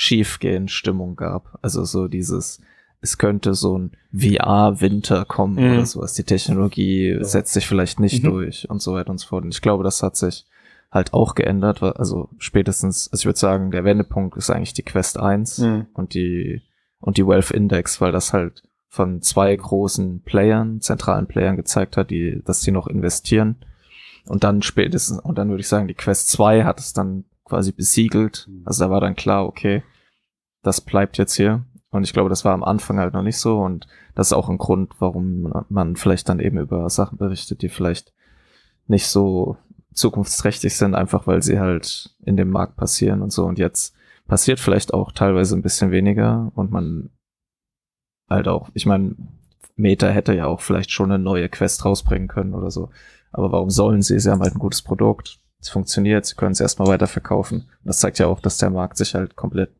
schiefgehen Stimmung gab. Also so dieses, es könnte so ein VR-Winter kommen mhm. oder sowas. Die Technologie ja. setzt sich vielleicht nicht mhm. durch und so weiter und so fort. Und ich glaube, das hat sich halt auch geändert. Also spätestens, also ich würde sagen, der Wendepunkt ist eigentlich die Quest 1 mhm. und die und die Wealth Index, weil das halt von zwei großen Playern, zentralen Playern gezeigt hat, die, dass die noch investieren. Und dann spätestens, und dann würde ich sagen, die Quest 2 hat es dann quasi besiegelt. Mhm. Also da war dann klar, okay, das bleibt jetzt hier. Und ich glaube, das war am Anfang halt noch nicht so. Und das ist auch ein Grund, warum man vielleicht dann eben über Sachen berichtet, die vielleicht nicht so zukunftsträchtig sind, einfach weil sie halt in dem Markt passieren und so. Und jetzt passiert vielleicht auch teilweise ein bisschen weniger und man halt auch, ich meine, Meta hätte ja auch vielleicht schon eine neue Quest rausbringen können oder so. Aber warum sollen sie? Sie haben halt ein gutes Produkt es funktioniert, sie können es erstmal weiterverkaufen. Und das zeigt ja auch, dass der Markt sich halt komplett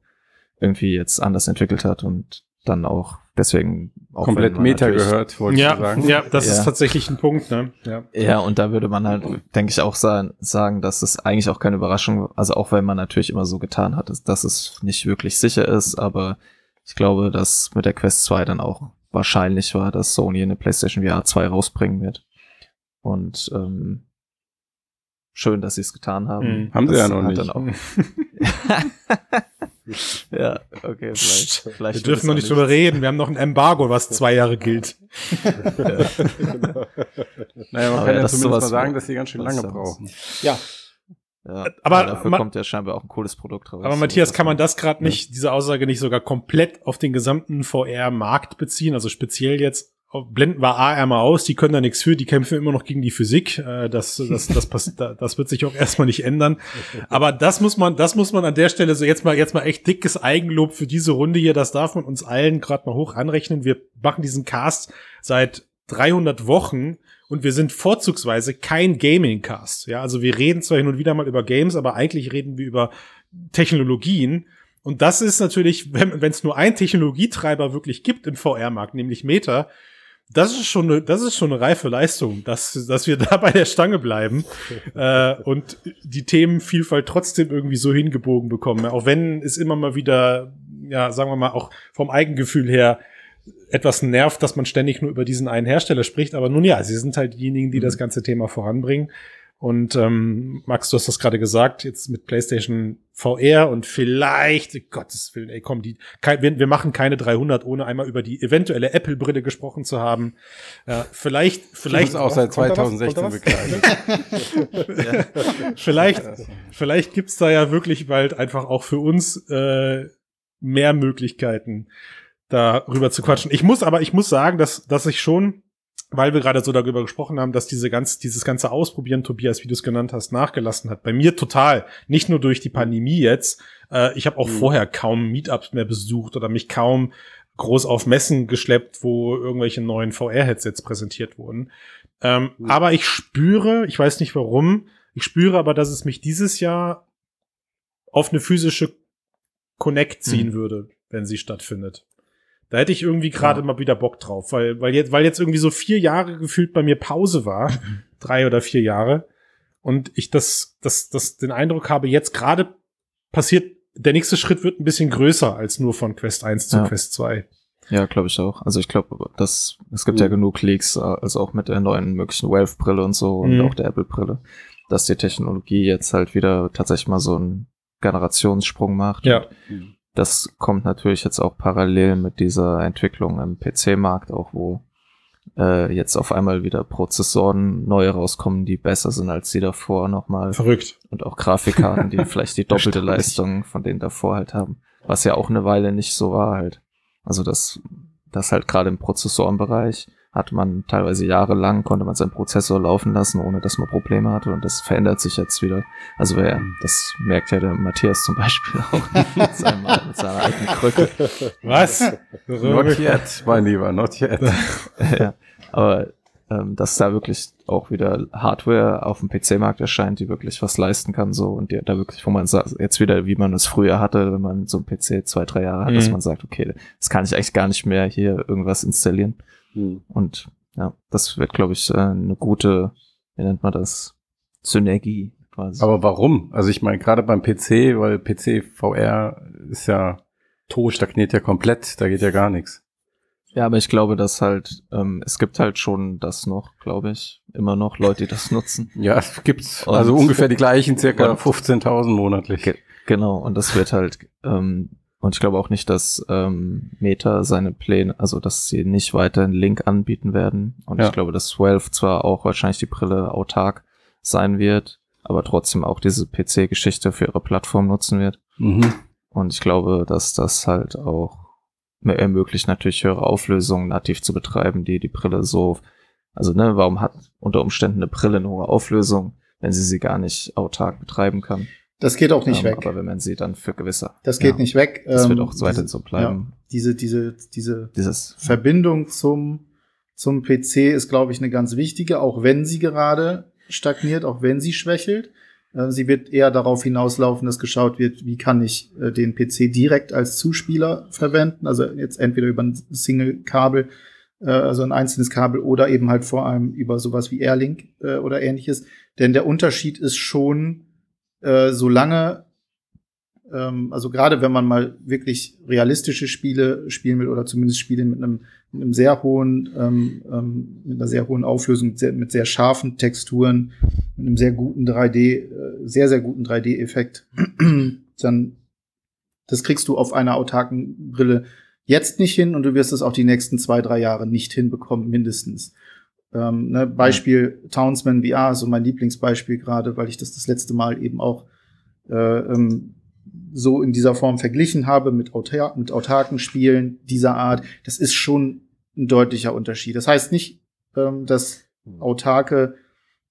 irgendwie jetzt anders entwickelt hat und dann auch deswegen auch komplett Meta gehört, wollte ja, ich sagen. Ja, das ja. ist tatsächlich ein Punkt, ne? Ja. ja, und da würde man halt, denke ich, auch sagen, sagen, dass es eigentlich auch keine Überraschung, also auch wenn man natürlich immer so getan hat, dass es nicht wirklich sicher ist, aber ich glaube, dass mit der Quest 2 dann auch wahrscheinlich war, dass Sony eine PlayStation VR 2 rausbringen wird. Und ähm, schön, dass sie es getan haben. Mhm. Haben sie ja noch nicht. Auch ja, okay, vielleicht. vielleicht wir dürfen noch nicht drüber reden. Wir haben noch ein Embargo, was zwei Jahre gilt. ja. Naja, man aber kann ja, ja zumindest mal sagen, dass sie ganz schön lange brauchen. Ja. Ja, aber dafür kommt ja scheinbar auch ein cooles Produkt raus. Aber Matthias, kann man das gerade nicht, diese Aussage nicht sogar komplett auf den gesamten VR-Markt beziehen? Also speziell jetzt blenden wir A einmal aus, die können da nichts für, die kämpfen immer noch gegen die Physik. Äh, das, das, das, das, das wird sich auch erstmal nicht ändern. Aber das muss man, das muss man an der Stelle so jetzt mal, jetzt mal echt dickes Eigenlob für diese Runde hier. Das darf man uns allen gerade mal hoch anrechnen. Wir machen diesen Cast seit 300 Wochen und wir sind vorzugsweise kein Gaming-Cast. Ja, also wir reden zwar hin und wieder mal über Games, aber eigentlich reden wir über Technologien. Und das ist natürlich, wenn es nur ein Technologietreiber wirklich gibt im VR-Markt, nämlich Meta, das ist schon eine, das ist schon eine reife Leistung, dass, dass wir da bei der Stange bleiben äh, und die Themenvielfalt trotzdem irgendwie so hingebogen bekommen. Auch wenn es immer mal wieder, ja, sagen wir mal, auch vom Eigengefühl her etwas nervt, dass man ständig nur über diesen einen Hersteller spricht. Aber nun ja, sie sind halt diejenigen, die mhm. das ganze Thema voranbringen. Und ähm, Max, du hast das gerade gesagt, jetzt mit PlayStation VR und vielleicht, Gottes Willen, ey, komm, die, kein, wir, wir machen keine 300, ohne einmal über die eventuelle Apple-Brille gesprochen zu haben. Ja, vielleicht, vielleicht. auch seit 2016 begleitet. Vielleicht, vielleicht gibt's da ja wirklich bald einfach auch für uns äh, mehr Möglichkeiten, darüber zu quatschen. Ich muss aber, ich muss sagen, dass, dass ich schon weil wir gerade so darüber gesprochen haben, dass diese ganz, dieses ganze Ausprobieren, Tobias, wie du es genannt hast, nachgelassen hat. Bei mir total. Nicht nur durch die Pandemie jetzt. Äh, ich habe auch Mhm. vorher kaum Meetups mehr besucht oder mich kaum groß auf Messen geschleppt, wo irgendwelche neuen VR-Headsets präsentiert wurden. Ähm, Mhm. Aber ich spüre, ich weiß nicht warum, ich spüre aber, dass es mich dieses Jahr auf eine physische Connect ziehen Mhm. würde, wenn sie stattfindet. Da hätte ich irgendwie gerade Ja. mal wieder Bock drauf, weil, weil jetzt, weil jetzt irgendwie so vier Jahre gefühlt bei mir Pause war, drei oder vier Jahre, und ich das, das, das den Eindruck habe, jetzt gerade passiert, der nächste Schritt wird ein bisschen größer als nur von Quest 1 zu Ja. Quest 2. Ja, glaube ich auch. Also ich glaube, das es gibt ja Mhm. genug Leaks, äh, also auch mit der neuen möglichen Valve-Brille und so und Mhm. auch der Apple-Brille, dass die Technologie jetzt halt wieder tatsächlich mal so einen Generationssprung macht. Ja. Und das kommt natürlich jetzt auch parallel mit dieser Entwicklung im PC-Markt auch, wo äh, jetzt auf einmal wieder Prozessoren neu rauskommen, die besser sind als die davor nochmal Verrückt. und auch Grafikkarten, die vielleicht die doppelte. Leistung von denen davor halt haben. Was ja auch eine Weile nicht so war halt. Also das, das halt gerade im Prozessorenbereich hat man teilweise jahrelang, konnte man seinen Prozessor laufen lassen, ohne dass man Probleme hatte und das verändert sich jetzt wieder. Also wer, das merkt ja der Matthias zum Beispiel auch mit, seinem, mit seiner alten Krücke. Was? Not yet, mein Lieber, not yet. ja, aber ähm, dass da wirklich auch wieder Hardware auf dem PC-Markt erscheint, die wirklich was leisten kann, so und die, da wirklich, wo man sagt, jetzt wieder, wie man es früher hatte, wenn man so ein PC zwei, drei Jahre hat, dass Mhm. man sagt, okay, das kann ich eigentlich gar nicht mehr hier irgendwas installieren. Hm. Und ja, das wird, glaube ich, äh, eine gute, wie nennt man das? Synergie quasi. Aber warum? Also ich meine, gerade beim PC, weil PC VR ist ja tot, stagniert ja komplett, da geht ja gar nichts. ja, aber ich glaube, dass halt, ähm, es gibt halt schon das noch, glaube ich, immer noch Leute, die das nutzen. Ja, es gibt's Und- also ungefähr die gleichen, circa Und- 15.000 monatlich. Ge- Genau, und das wird halt, ähm, und ich glaube auch nicht, dass ähm, Meta seine Pläne, also dass sie nicht weiter einen Link anbieten werden. Und Ja. ich glaube, dass Valve zwar auch wahrscheinlich die Brille autark sein wird, aber trotzdem auch diese PC-Geschichte für ihre Plattform nutzen wird. Mhm. Und ich glaube, dass das halt auch ermöglicht, natürlich höhere Auflösungen nativ zu betreiben, die die Brille so, also ne, warum hat unter Umständen eine Brille eine hohe Auflösung, wenn sie sie gar nicht autark betreiben kann? Das geht auch nicht Ähm, weg. Aber wenn man sie dann für gewisse. Das geht ja, nicht weg. Das wird Ähm, auch so weiter diese- so bleiben. Ja, diese, diese, diese Dieses. Verbindung zum, zum PC ist, glaube ich, eine ganz wichtige, auch wenn sie gerade stagniert, auch wenn sie schwächelt. Äh, Sie wird eher darauf hinauslaufen, dass geschaut wird, wie kann ich äh, den PC direkt als Zuspieler verwenden. Also jetzt entweder über ein Single-Kabel, äh, also ein einzelnes Kabel oder eben halt vor allem über sowas wie Airlink äh, oder ähnliches. Denn der Unterschied ist schon, äh, solange ähm, also gerade wenn man mal wirklich realistische Spiele spielen will oder zumindest Spiele mit einem, mit einem sehr hohen, ähm, ähm, mit einer sehr hohen Auflösung, mit sehr, mit sehr scharfen Texturen, mit einem sehr guten 3D, äh, sehr, sehr guten 3D-Effekt, dann das kriegst du auf einer autarken Brille jetzt nicht hin und du wirst es auch die nächsten zwei, drei Jahre nicht hinbekommen, mindestens. Ähm, ne, Beispiel Townsman VR, so mein Lieblingsbeispiel gerade, weil ich das das letzte Mal eben auch äh, ähm, so in dieser Form verglichen habe mit, autar mit autarken Spielen dieser Art, das ist schon ein deutlicher Unterschied. Das heißt nicht, ähm, dass autarke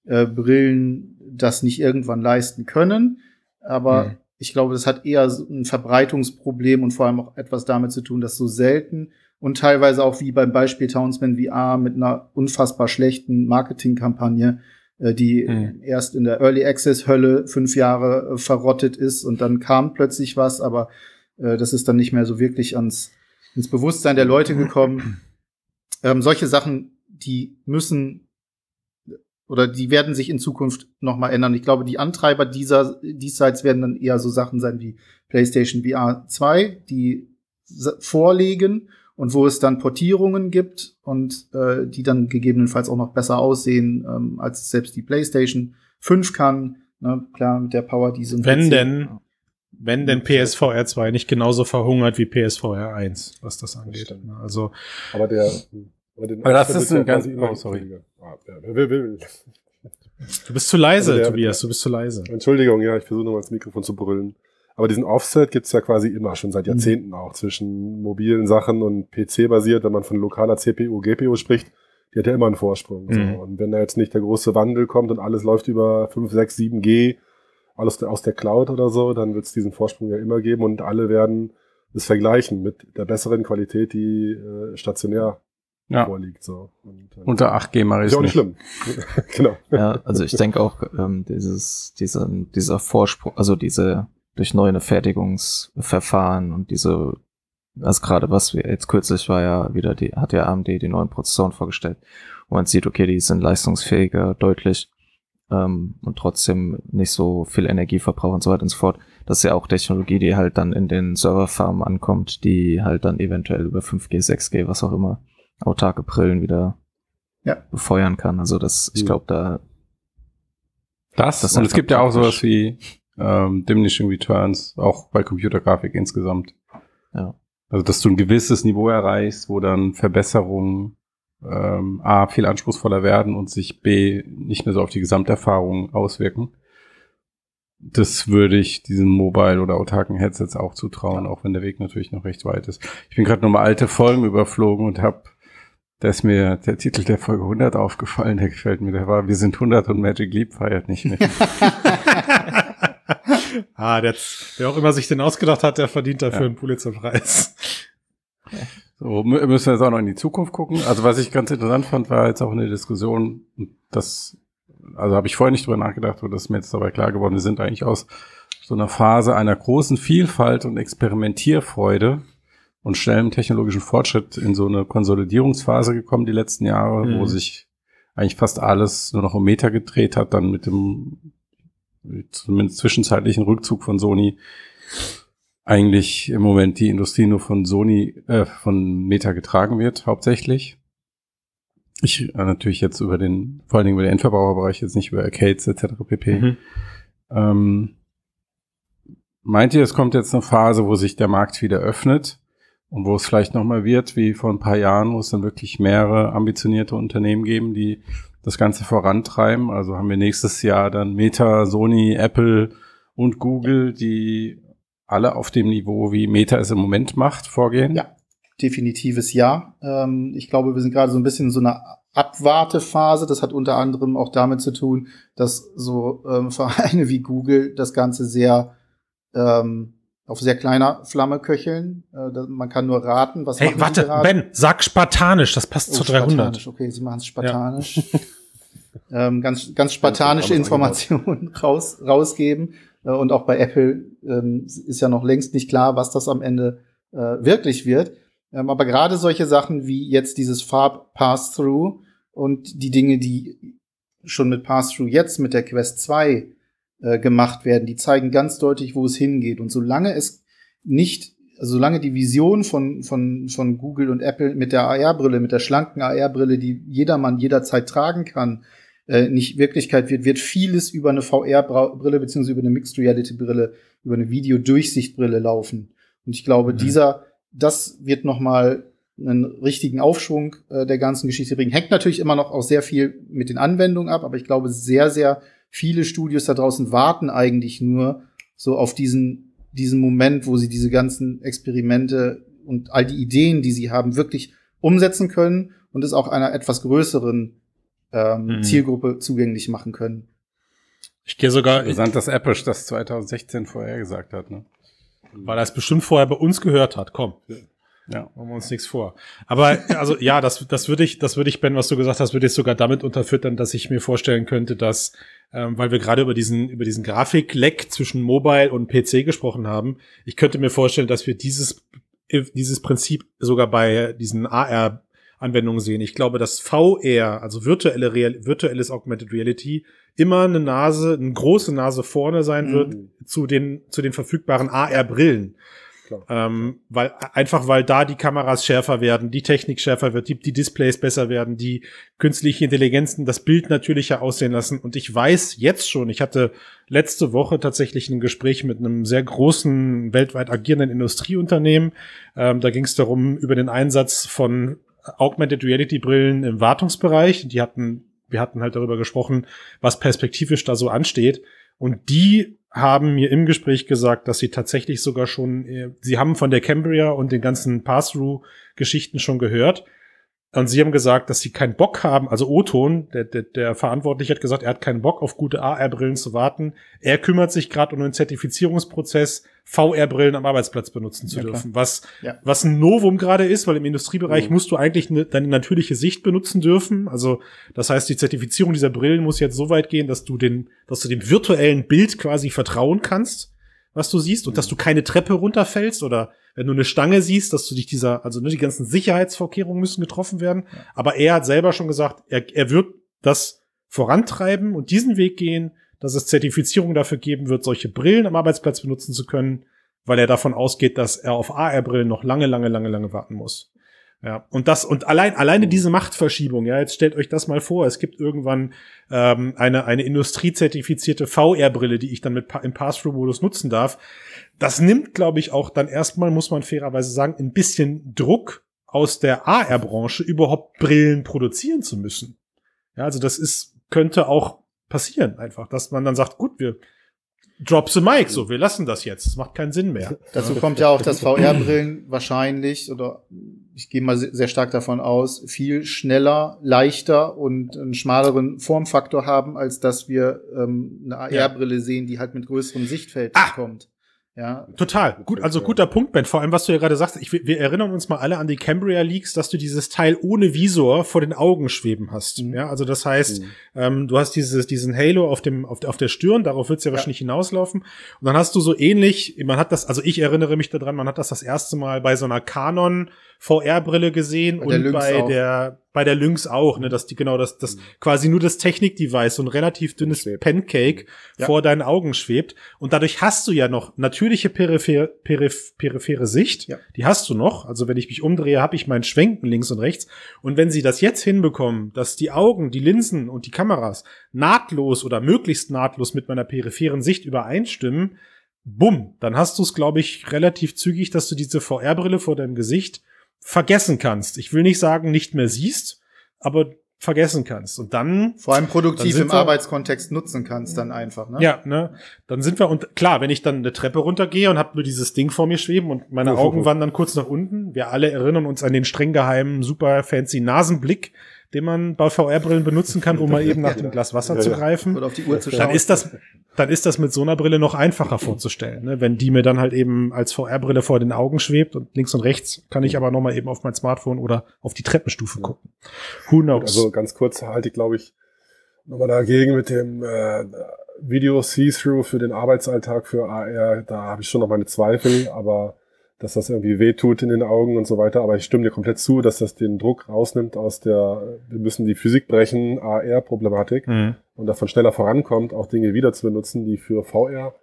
äh, Brillen das nicht irgendwann leisten können, aber Mhm. ich glaube, das hat eher so ein Verbreitungsproblem und vor allem auch etwas damit zu tun, dass so selten und teilweise auch wie beim Beispiel Townsman VR mit einer unfassbar schlechten Marketingkampagne äh, die Mhm. erst in der Early Access Hölle fünf Jahre äh, verrottet ist und dann kam plötzlich was, aber äh, das ist dann nicht mehr so wirklich ans ins Bewusstsein der Leute gekommen. Ähm, solche Sachen, die müssen oder die werden sich in Zukunft noch mal ändern. Ich glaube, die Antreiber dieser diesseits werden dann eher so Sachen sein wie PlayStation VR 2, die vorlegen und wo es dann Portierungen gibt und äh, die dann gegebenenfalls auch noch besser aussehen, ähm, als selbst die PlayStation 5 kann. Ne? Klar, mit der Power, die ein Wenn PC denn, wenn denn PSVR 2 nicht genauso verhungert wie PSVR 1, was das angeht. stimmt. Ne, Also, Aber der. Aber, den Aber das ist ein ganz- oh, sorry. Ah, du bist zu leise, Also der- Tobias, du bist zu leise. Entschuldigung, ja, ich versuche nochmal ins Mikrofon zu brüllen. Aber diesen Offset gibt's ja quasi immer, schon seit Jahrzehnten auch, zwischen mobilen Sachen und PC-basiert, wenn man von lokaler CPU, GPU spricht. die hat ja immer einen Vorsprung. Mhm. So. Und wenn da jetzt nicht der große Wandel kommt und alles läuft über 5, 6, 7G, alles aus der Cloud oder so, dann wird es diesen Vorsprung ja immer geben und alle werden es vergleichen mit der besseren Qualität, die äh, stationär Ja. vorliegt. So. Und, äh, Unter 8G mache ich ist ja auch nicht nicht. schlimm. genau. Ja, also ich denke auch, ähm, dieses, dieser, dieser Vorsprung, also diese durch neue Fertigungsverfahren und diese, also gerade was wir jetzt kürzlich war ja wieder die, hat ja AMD die neuen Prozessoren vorgestellt, wo man sieht, okay, die sind leistungsfähiger, deutlich, ähm, und trotzdem nicht so viel Energieverbrauch und so weiter und so fort. Das ist ja auch Technologie, die halt dann in den Serverfarmen ankommt, die halt dann eventuell über 5G, 6G, was auch immer, autarke Brillen wieder Ja. befeuern kann. Also das, ich Mhm. glaube, da Das, Das und es gibt ja auch sowas wie ähm, Diminishing Returns, auch bei Computergrafik insgesamt. Ja. Also, dass du ein gewisses Niveau erreichst, wo dann Verbesserungen ähm, A, viel anspruchsvoller werden und sich B, nicht mehr so auf die Gesamterfahrung auswirken. Das würde ich diesen Mobile- oder autarken Headsets auch zutrauen, auch wenn der Weg natürlich noch recht weit ist. Ich bin gerade nochmal alte Folgen überflogen und habe, da ist mir der Titel der Folge 100 aufgefallen, der gefällt mir, der war, wir sind 100 und Magic Leap feiert nicht mehr. ah, der, wer auch immer sich den ausgedacht hat, der verdient dafür Ja. einen Pulitzerpreis. So, mü- müssen wir jetzt auch noch in die Zukunft gucken. Also was ich ganz interessant fand, war jetzt auch eine Diskussion, und das, also habe ich vorher nicht drüber nachgedacht, aber das ist mir jetzt dabei klar geworden, wir sind eigentlich aus so einer Phase einer großen Vielfalt und Experimentierfreude und schnellem technologischen Fortschritt in so eine Konsolidierungsphase gekommen die letzten Jahre, Mhm. wo sich eigentlich fast alles nur noch um Meter gedreht hat, dann mit dem zumindest zwischenzeitlichen Rückzug von Sony eigentlich im Moment die Industrie nur von Sony, äh, von Meta getragen wird, hauptsächlich. Ich äh, natürlich jetzt über den, vor allen Dingen über den Endverbraucherbereich, jetzt nicht über Arcades etc. pp. Mhm. Ähm, meint ihr, es kommt jetzt eine Phase, wo sich der Markt wieder öffnet und wo es vielleicht nochmal wird, wie vor ein paar Jahren, wo es dann wirklich mehrere ambitionierte Unternehmen geben, die das Ganze vorantreiben? Also haben wir nächstes Jahr dann Meta, Sony, Apple und Google, die alle auf dem Niveau, wie Meta es im Moment macht, vorgehen? Ja. Definitives Ja. Ähm, ich glaube, wir sind gerade so ein bisschen in so einer Abwartephase. Das hat unter anderem auch damit zu tun, dass so ähm, Vereine wie Google das Ganze sehr ähm, auf sehr kleiner Flamme köcheln. Äh, man kann nur raten, was Hey, warte? Ben, sag spartanisch, das passt Oh, zu 300. Spartanisch, okay, sie machen es spartanisch. ähm, ganz, ganz spartanische Informationen raus, rausgeben. Äh, und auch bei Apple ähm, ist ja noch längst nicht klar, was das am Ende äh, wirklich wird. Ähm, aber gerade solche Sachen wie jetzt dieses Farb Pass-Through und die Dinge, die schon mit Pass-Through jetzt mit der Quest 2 äh, gemacht werden, die zeigen ganz deutlich, wo es hingeht. Und solange es nicht, also solange die Vision von, von, von Google und Apple mit der AR-Brille, mit der schlanken AR-Brille, die jedermann jederzeit tragen kann, äh, nicht Wirklichkeit wird, wird vieles über eine VR-Brille beziehungsweise über eine Mixed Reality-Brille, über eine Videodurchsichtbrille laufen. Und ich glaube, Mhm. dieser, das wird noch mal einen richtigen Aufschwung äh, der ganzen Geschichte bringen. Hängt natürlich immer noch auch sehr viel mit den Anwendungen ab, aber ich glaube, sehr, sehr viele Studios da draußen warten eigentlich nur so auf diesen, diesen Moment, wo sie diese ganzen Experimente und all die Ideen, die sie haben, wirklich umsetzen können und es auch einer etwas größeren ähm, Mhm. Zielgruppe zugänglich machen können. Ich gehe sogar, Interessant, dass Apple das 2016 vorher gesagt hat. Ne? weil er es bestimmt vorher bei uns gehört hat. Komm, Ja. machen wir uns nichts vor. Aber also ja, das, das würde ich, das würde ich, Ben, was du gesagt hast, würde ich sogar damit unterfüttern, dass ich mir vorstellen könnte, dass, ähm, weil wir gerade über diesen, über diesen Grafikleck zwischen Mobile und PC gesprochen haben, ich könnte mir vorstellen, dass wir dieses, dieses Prinzip sogar bei diesen AR Anwendungen sehen. Ich glaube, dass VR, also virtuelle Real, virtuelles Augmented Reality, immer eine Nase, eine große Nase vorne sein Mhm. wird zu den, zu den verfügbaren AR-Brillen. Klar. Ähm, weil, einfach weil da die Kameras schärfer werden, die Technik schärfer wird, die, die Displays besser werden, die künstliche Intelligenzen das Bild natürlicher aussehen lassen. Und ich weiß jetzt schon, ich hatte letzte Woche tatsächlich ein Gespräch mit einem sehr großen, weltweit agierenden Industrieunternehmen. Ähm, da ging es darum, über den Einsatz von Augmented Reality Brillen im Wartungsbereich. Die hatten, wir hatten halt darüber gesprochen, was perspektivisch da so ansteht. Und die haben mir im Gespräch gesagt, dass sie tatsächlich sogar schon, äh, sie haben von der Cambria und den ganzen Pass-Through-Geschichten schon gehört. Und sie haben gesagt, dass sie keinen Bock haben, also Oton, der, der, der Verantwortliche hat gesagt, er hat keinen Bock auf gute AR-Brillen zu warten. Er kümmert sich gerade um den Zertifizierungsprozess, VR-Brillen am Arbeitsplatz benutzen zu Ja, klar. dürfen. Was, Ja. was ein Novum gerade ist, weil im Industriebereich Mhm. musst du eigentlich ne, deine natürliche Sicht benutzen dürfen. Also das heißt, die Zertifizierung dieser Brillen muss jetzt so weit gehen, dass du den, dass du dem virtuellen Bild quasi vertrauen kannst, was du siehst, und dass du keine Treppe runterfällst oder wenn du eine Stange siehst, dass du dich dieser, also ne, die ganzen Sicherheitsvorkehrungen müssen getroffen werden. Aber er hat selber schon gesagt, er, er wird das vorantreiben und diesen Weg gehen, dass es Zertifizierung dafür geben wird, solche Brillen am Arbeitsplatz benutzen zu können, weil er davon ausgeht, dass er auf AR-Brillen noch lange, lange, lange, lange warten muss. Ja, und das, und allein, alleine diese Machtverschiebung, ja, jetzt stellt euch das mal vor, es gibt irgendwann ähm, eine, eine industriezertifizierte VR-Brille, die ich dann mit, Pa- im Pass-Through-Modus nutzen darf. Das nimmt, glaube ich, auch dann erstmal, muss man fairerweise sagen, ein bisschen Druck aus der AR-Branche, überhaupt Brillen produzieren zu müssen. Ja, also das ist, könnte auch passieren, einfach, dass man dann sagt, gut, wir drop the mic, so, wir lassen das jetzt. Das macht keinen Sinn mehr. Dazu kommt ja auch, dass VR-Brillen wahrscheinlich, oder ich gehe mal se- sehr stark davon aus, viel schneller, leichter und einen schmaleren Formfaktor haben, als dass wir ähm, eine AR-Brille sehen, die halt mit größerem Sichtfeld Ah! kommt. Ja, Total. Gut, also guter Punkt, Ben. Vor allem, was du ja gerade sagst, ich, wir erinnern uns mal alle an die Cambria Leaks, dass du dieses Teil ohne Visor vor den Augen schweben hast. Mhm. Ja, also das heißt, Mhm. ähm, du hast dieses, diesen Halo auf dem, auf, der- auf der Stirn, darauf wird es ja, wahrscheinlich hinauslaufen. Und dann hast du so ähnlich, man hat das, also ich erinnere mich daran, man hat das das erste Mal bei so einer Canon VR-Brille gesehen Bei und bei auch. der, bei der Lynx auch, ne, dass die genau das, das quasi nur das Technik-Device, so ein relativ dünnes Schwebt. Pancake Ja. vor deinen Augen schwebt. Und dadurch hast du ja noch natürliche peripher periph periphere Sicht. Ja. Die hast du noch. Also wenn ich mich umdrehe, habe ich mein Schwenken links und rechts. Und wenn sie das jetzt hinbekommen, dass die Augen, die Linsen und die Kameras nahtlos oder möglichst nahtlos mit meiner peripheren Sicht übereinstimmen, bumm, dann hast du es, glaube ich, relativ zügig, dass du diese VR-Brille vor deinem Gesicht vergessen kannst. Ich will nicht sagen, nicht mehr siehst, aber vergessen kannst. Und dann vor allem produktiv im wir- Arbeitskontext nutzen kannst dann einfach. Ne? ja, ne? Dann sind wir und klar, wenn ich dann eine Treppe runtergehe und habe nur dieses Ding vor mir schweben und meine Uff, Augen uff. wandern kurz nach unten. Wir alle erinnern uns an den streng geheimen, super fancy Nasenblick, den man bei VR-Brillen benutzen kann, um mal eben nach dem Glas Wasser Ja, zu ja. greifen. Oder auf die Uhr zu Dann schauen. ist das, dann ist das mit so einer Brille noch einfacher vorzustellen, ne? wenn die mir dann halt eben als VR-Brille vor den Augen schwebt und links und rechts kann ich aber noch mal eben auf mein Smartphone oder auf die Treppenstufe gucken. Who knows? Also ganz kurz halte ich, glaube ich, nochmal dagegen mit dem äh, Video See-Through für den Arbeitsalltag für AR. Da habe ich schon noch meine Zweifel, aber dass das irgendwie wehtut in den Augen und so weiter. Aber ich stimme dir komplett zu, dass das den Druck rausnimmt aus der, wir müssen die Physik brechen, AR-Problematik Mhm. und davon schneller vorankommt, auch Dinge wieder zu benutzen, die für VR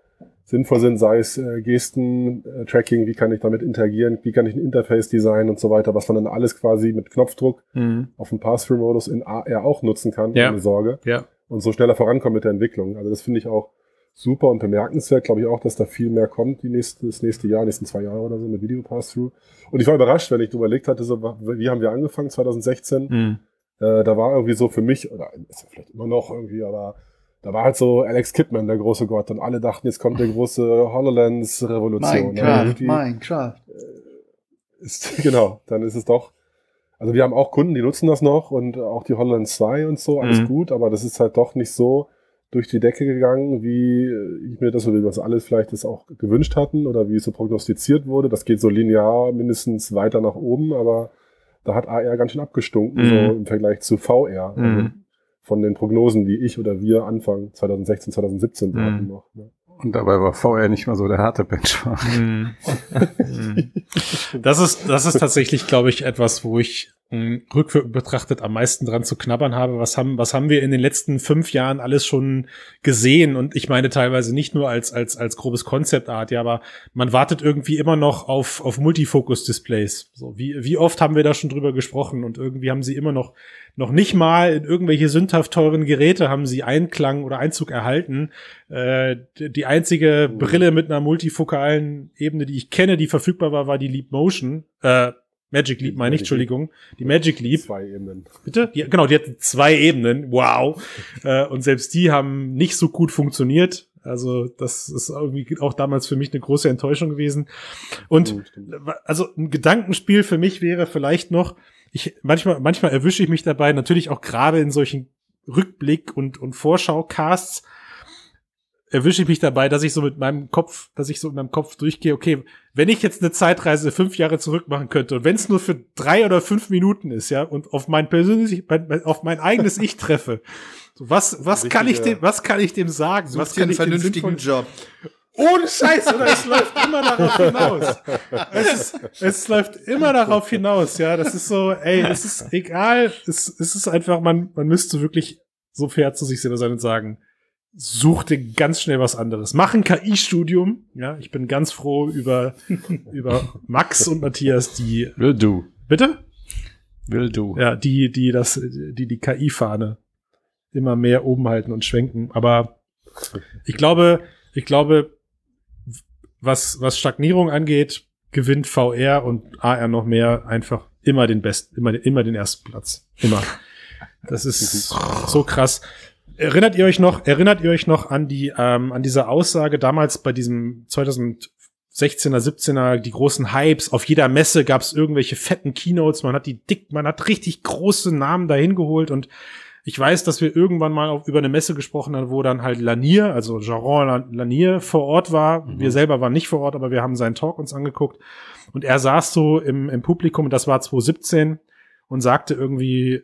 sinnvoll sind, sei es äh, Gesten, äh, Tracking, wie kann ich damit interagieren, wie kann ich ein Interface designen und so weiter, was man dann alles quasi mit Knopfdruck Mhm. auf dem Pass-Through-Modus in AR auch nutzen kann, Ja. ohne Sorge. Ja. Und so schneller vorankommen mit der Entwicklung. Also das finde ich auch super und bemerkenswert. Glaube ich auch, dass da viel mehr kommt die nächste, das nächste Jahr, nächsten zwei Jahre oder so mit Video Pass-Through. Und ich war überrascht, wenn ich überlegt hatte, so, wie haben wir angefangen 2016? Mhm. Äh, da war irgendwie so für mich, oder ist ja vielleicht immer noch irgendwie, aber da war halt so Alex Kidman, der große Gott. Und alle dachten, jetzt kommt der große HoloLens-Revolution. Minecraft, Irgendwie Minecraft. ist, genau, dann ist es doch. Also wir haben auch Kunden, die nutzen das noch und auch die HoloLens 2 und so, alles Mhm. gut, aber das ist halt doch nicht so durch die Decke gegangen, wie ich mir das oder wie wir das alles vielleicht das auch gewünscht hatten oder wie es so prognostiziert wurde. Das geht so linear mindestens weiter nach oben, aber da hat AR ganz schön abgestunken, Mhm. so im Vergleich zu VR. Also Mhm. von den Prognosen, die ich oder wir Anfang 2016, 2017 Mhm. hatten noch. Ne? Und dabei war VR nicht mal so der harte Benchmark. Mhm. Mhm. Das ist, das ist tatsächlich, glaube ich, etwas, wo ich rückwirkend betrachtet am meisten dran zu knabbern habe. Was haben, was haben wir in den letzten fünf Jahren alles schon gesehen? Und ich meine teilweise nicht nur als, als, als grobes Konzeptart, ja, aber man wartet irgendwie immer noch auf, auf Multifokus-Displays. So, wie, wie oft haben wir da schon drüber gesprochen? Und irgendwie haben sie immer noch, noch nicht mal in irgendwelche sündhaft teuren Geräte haben sie Einklang oder Einzug erhalten. Äh, die die einzige Brille mit einer multifokalen Ebene, die ich kenne, die verfügbar war, war die Leap Motion. Äh, Magic Leap, meine ich. Entschuldigung. Die Magic Leap. Zwei Ebenen. Bitte? Die, genau, die hatten zwei Ebenen. Wow. äh, und selbst die haben nicht so gut funktioniert. Also das ist irgendwie auch damals für mich eine große Enttäuschung gewesen. Und also ein Gedankenspiel für mich wäre vielleicht noch, ich manchmal manchmal erwische ich mich dabei, natürlich auch gerade in solchen Rückblick und und Vorschau-Casts erwische ich mich dabei, dass ich so mit meinem Kopf, dass ich so in meinem Kopf durchgehe, okay, wenn ich jetzt eine Zeitreise fünf Jahre zurück machen könnte und wenn es nur für drei oder fünf Minuten ist, ja, und auf mein persönlich, mein- auf mein eigenes Ich treffe, so was, was kann ich dem, was kann ich dem sagen? Such was kann einen ich vernünftigen Job. ohne Scheiß, oder es läuft immer darauf hinaus. Es, ist, es läuft immer darauf hinaus, ja. Das ist so, ey, es ist egal. Es, es ist einfach, man, man müsste wirklich so fair zu sich selber sein und sagen, such dir ganz schnell was anderes. Mach ein KI-Studium. Ja, ich bin ganz froh über, über Max und Matthias, die, Will do. bitte? Will do. Ja, die, die das, die die KI-Fahne immer mehr oben halten und schwenken. Aber ich glaube, ich glaube, was, was Stagnierung angeht, gewinnt VR und AR noch mehr einfach immer den besten, immer, den- immer den ersten Platz. Immer. Das ist so krass. Erinnert ihr euch noch, erinnert ihr euch noch an die, ähm, an diese Aussage damals bei diesem 2016er, 17er, die großen Hypes, auf jeder Messe gab es irgendwelche fetten Keynotes, man hat die dick, man hat richtig große Namen dahin geholt und ich weiß, dass wir irgendwann mal auf, über eine Messe gesprochen haben, wo dann halt Lanier, also Jaron Lan- Lanier vor Ort war. Wir selber waren nicht vor Ort, aber wir haben seinen Talk uns angeguckt. Und er saß so im, im Publikum, und das war 2017, und sagte irgendwie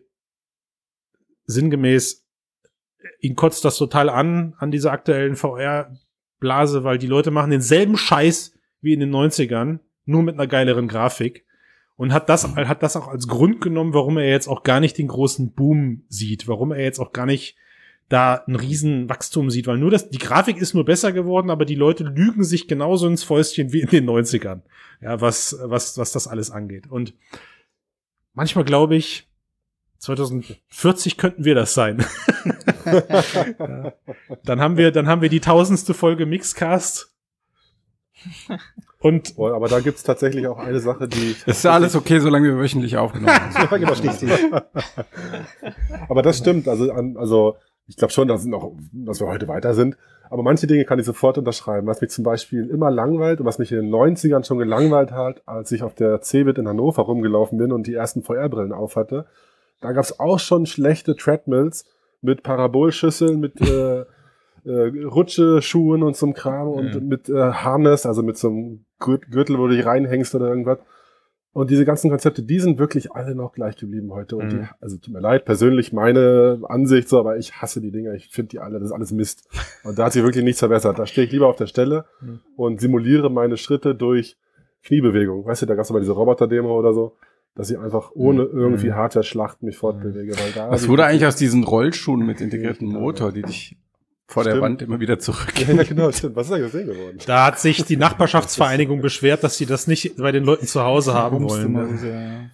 sinngemäß, ihn kotzt das total an, an dieser aktuellen VR-Blase, weil die Leute machen denselben Scheiß wie in den 90ern, nur mit einer geileren Grafik. Und hat das, hat das auch als Grund genommen, warum er jetzt auch gar nicht den großen Boom sieht, warum er jetzt auch gar nicht da ein riesen Wachstum sieht, weil nur das, die Grafik ist nur besser geworden, aber die Leute lügen sich genauso ins Fäustchen wie in den 90ern. Ja, was, was, was das alles angeht. Und manchmal glaube ich, 2040 könnten wir das sein. ja. Dann haben wir, dann haben wir die tausendste Folge Mixcast. Und Boah, aber da gibt's tatsächlich auch eine Sache, die. Ist ja alles okay, solange wir wöchentlich aufgenommen haben. Aber das stimmt. Also, also ich glaube schon, dass, noch, dass wir heute weiter sind. Aber manche Dinge kann ich sofort unterschreiben. Was mich zum Beispiel immer langweilt und was mich in den 90ern schon gelangweilt hat, als ich auf der CeBIT in Hannover rumgelaufen bin und die ersten VR-Brillen aufhatte, da gab's auch schon schlechte Treadmills mit Parabolschüsseln, mit äh, äh, Rutscheschuhen und so einem Kram und mit äh, Harness, also mit so einem Gürt- Gürtel, wo du dich reinhängst oder irgendwas. Und diese ganzen Konzepte, die sind wirklich alle noch gleich geblieben heute. Und die, Mhm. also tut mir leid, persönlich meine Ansicht so, aber ich hasse die Dinger. Ich finde die alle, das ist alles Mist. Und da hat sich wirklich nichts verbessert. Da stehe ich lieber auf der Stelle Mhm. und simuliere meine Schritte durch Kniebewegung. Weißt du, da gab es mal diese Roboter-Demo oder so, dass ich einfach ohne irgendwie Hardware-Schlachten mich fortbewege. Weil da Was wurde eigentlich aus diesen Rollschuhen mit integriertem Motor, die dich vor der Stimmt. Wand immer wieder zurück? Ja, genau, stimmt. Was ist eigentlich aus denen geworden? da hat sich die Nachbarschaftsvereinigung beschwert, dass sie das nicht bei den Leuten zu Hause haben wollen. sehr.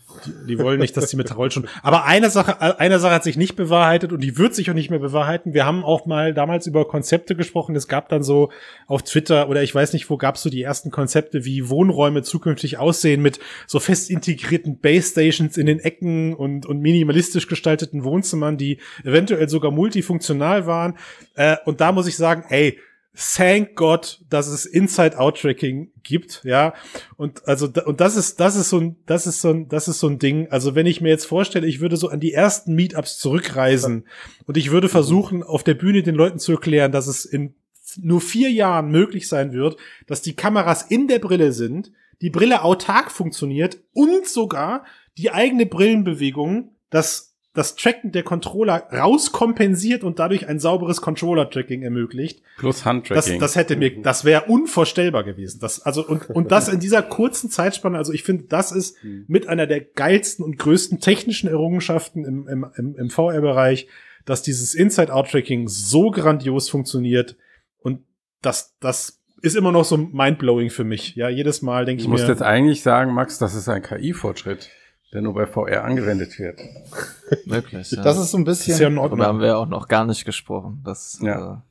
Die, wollen nicht, dass die mit Rollschuhen. Aber eine Sache, eine Sache hat sich nicht bewahrheitet und die wird sich auch nicht mehr bewahrheiten. Wir haben auch mal damals über Konzepte gesprochen. Es gab dann so auf Twitter oder ich weiß nicht, wo gab es so die ersten Konzepte, wie Wohnräume zukünftig aussehen mit so fest integrierten Base Stations in den Ecken und, und minimalistisch gestalteten Wohnzimmern, die eventuell sogar multifunktional waren. Äh, und da muss ich sagen, ey, thank God, dass es Inside-Out-Tracking gibt, ja. Und also und das ist das ist so ein das ist so ein das ist so ein Ding. Also wenn ich mir jetzt vorstelle, ich würde so an die ersten Meetups zurückreisen und ich würde versuchen, auf der Bühne den Leuten zu erklären, dass es in nur vier Jahren möglich sein wird, dass die Kameras in der Brille sind, die Brille autark funktioniert und sogar die eigene Brillenbewegung, das das Tracken der Controller rauskompensiert und dadurch ein sauberes Controller-Tracking ermöglicht. Plus Das, Handtracking. das hätte mir, das wäre unvorstellbar gewesen. Das, also, und, und das in dieser kurzen Zeitspanne, also ich finde, das ist mit einer der geilsten und größten technischen Errungenschaften im, im, im, im VR-Bereich, dass dieses Inside-Out-Tracking so grandios funktioniert und das, das ist immer noch so mindblowing für mich. Ja, jedes Mal denke ich Du musst mir. jetzt eigentlich sagen, Max, das ist ein KI-Fortschritt, der nur bei VR angewendet wird. Wirklich. Ja. Das ist so ein ist ja bisschen. in Darüber haben wir auch noch gar nicht gesprochen. Das, Ja.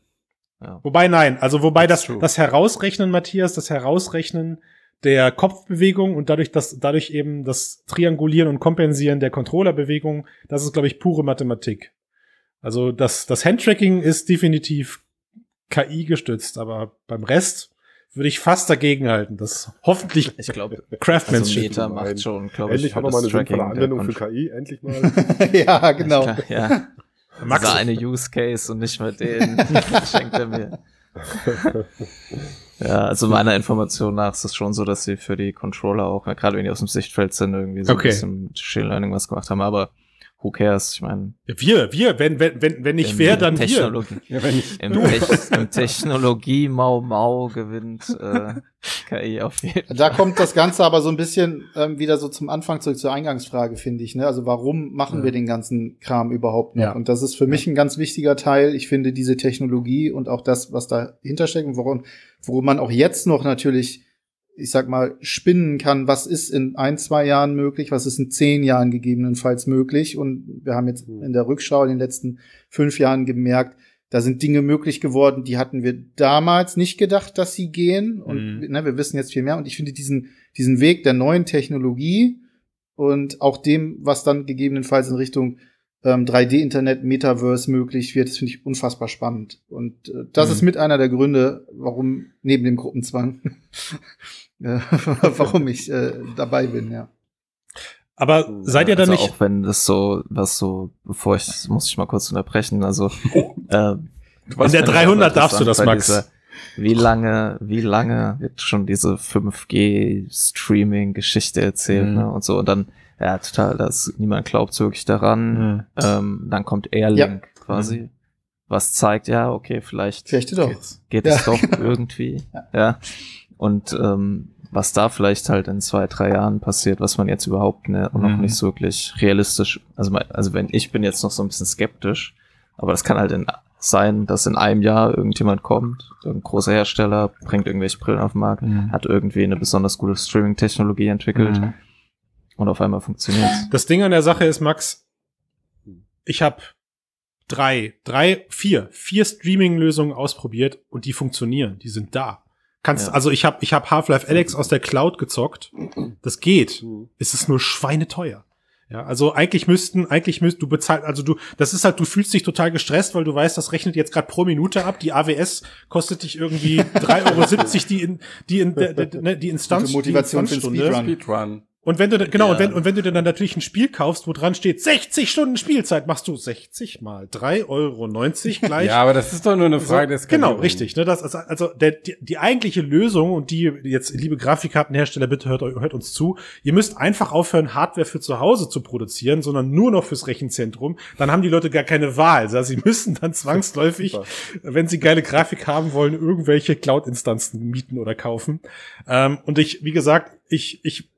äh, ja. Wobei nein, also wobei das, das Herausrechnen, Matthias, das Herausrechnen der Kopfbewegung und dadurch, dass dadurch eben das Triangulieren und Kompensieren der Controllerbewegung, das ist, glaube ich, pure Mathematik. Also das, das Handtracking ist definitiv KI gestützt, aber beim Rest würde ich fast dagegen halten, dass hoffentlich Ich glaube, also Craftsmanship. Nein. macht schon, glaube ich, Endlich haben wir mal eine sinnvolle Anwendung für KI, endlich mal. ja, genau. Klar, ja. Max, Dieser eine Use Case und nicht mehr den schenkt er mir. Ja, also meiner Information nach ist es schon so, dass sie für die Controller auch, gerade wenn die aus dem Sichtfeld sind, irgendwie so Okay. ein bisschen mit Machine Learning was gemacht haben, aber who cares? Ich meine, wir, wir, wenn, wenn, wenn, wenn nicht im wer, dann wir. Technologie, Ja, wenn ich, Im, Tech, im Technologie Mau Mau gewinnt äh, KI auf jeden Fall. Da kommt das Ganze aber so ein bisschen ähm, wieder so zum Anfang zurück zur Eingangsfrage, finde ich. Ne? Also warum machen Ja. wir den ganzen Kram überhaupt noch? Ja. Und das ist für mich ein ganz wichtiger Teil. Ich finde diese Technologie und auch das, was dahinter steckt und worum, worum man auch jetzt noch natürlich, ich sag mal, spinnen kann, was ist in ein, zwei Jahren möglich, was ist in zehn Jahren gegebenenfalls möglich. Und wir haben jetzt in der Rückschau in den letzten fünf Jahren gemerkt, da sind Dinge möglich geworden, die hatten wir damals nicht gedacht, dass sie gehen. Und Mhm. ne, wir wissen jetzt viel mehr. Und ich finde diesen, diesen Weg der neuen Technologie und auch dem, was dann gegebenenfalls in Richtung ähm, 3D-Internet, Metaverse möglich wird, das finde ich unfassbar spannend. Und äh, das Mhm. ist mit einer der Gründe, warum neben dem Gruppenzwang, warum ich äh, dabei bin, ja. Aber seid ihr dann also nicht, Auch wenn das so, was so, bevor ich, muss ich mal kurz unterbrechen, also äh, in der 300 darfst du das, Max. dieser- Wie lange, wie lange wird schon diese 5G-Streaming-Geschichte erzählt, Mhm. ne? Und so, und dann, ja, total, das, niemand glaubt wirklich daran. Ähm, dann kommt Airlink quasi, was zeigt, ja, okay, vielleicht Vielleicht doch. geht Ja, es doch genau. irgendwie. Ja. Und ähm, was da vielleicht halt in zwei, drei Jahren passiert, was man jetzt überhaupt ne, noch Mhm. nicht so wirklich realistisch, also, also wenn ich bin jetzt noch so ein bisschen skeptisch, aber das kann halt in, sein, dass in einem Jahr irgendjemand kommt, irgendein großer Hersteller, bringt irgendwelche Brillen auf den Markt, Mhm. hat irgendwie eine besonders gute Streaming-Technologie entwickelt Mhm. und auf einmal funktioniert Das Ding an der Sache ist, Max, ich habe drei, drei, vier, vier Streaming-Lösungen ausprobiert und die funktionieren. Die sind da. Kannst, Ja. also ich habe ich hab Half-Life Alex aus der Cloud gezockt. Das geht. Mhm. Es ist nur schweineteuer. Ja, also eigentlich müssten, eigentlich müsst du bezahlt, also du, das ist halt, du fühlst dich total gestresst, weil du weißt, das rechnet jetzt gerade pro Minute ab. Die AWS kostet dich irgendwie 3,70 Euro die in, die in, der- der- ne, die Instanz, Gute Motivation die für den Instanzstunde. Speedrun. Und wenn du, genau, Ja. und wenn, und wenn du dir dann natürlich ein Spiel kaufst, wo dran steht 60 Stunden Spielzeit, machst du 60 mal 3,90 Euro gleich. Ja, aber das ist doch nur eine Frage des Genau, richtig. Ne, das, also, also der, die, die eigentliche Lösung und die jetzt, liebe Grafikkartenhersteller, bitte hört, hört uns zu. Ihr müsst einfach aufhören, Hardware für zu Hause zu produzieren, sondern nur noch fürs Rechenzentrum. Dann haben die Leute gar keine Wahl. Also sie müssen dann zwangsläufig, wenn sie geile Grafik haben wollen, irgendwelche Cloud-Instanzen mieten oder kaufen. Ähm, und ich, wie gesagt, ich, ich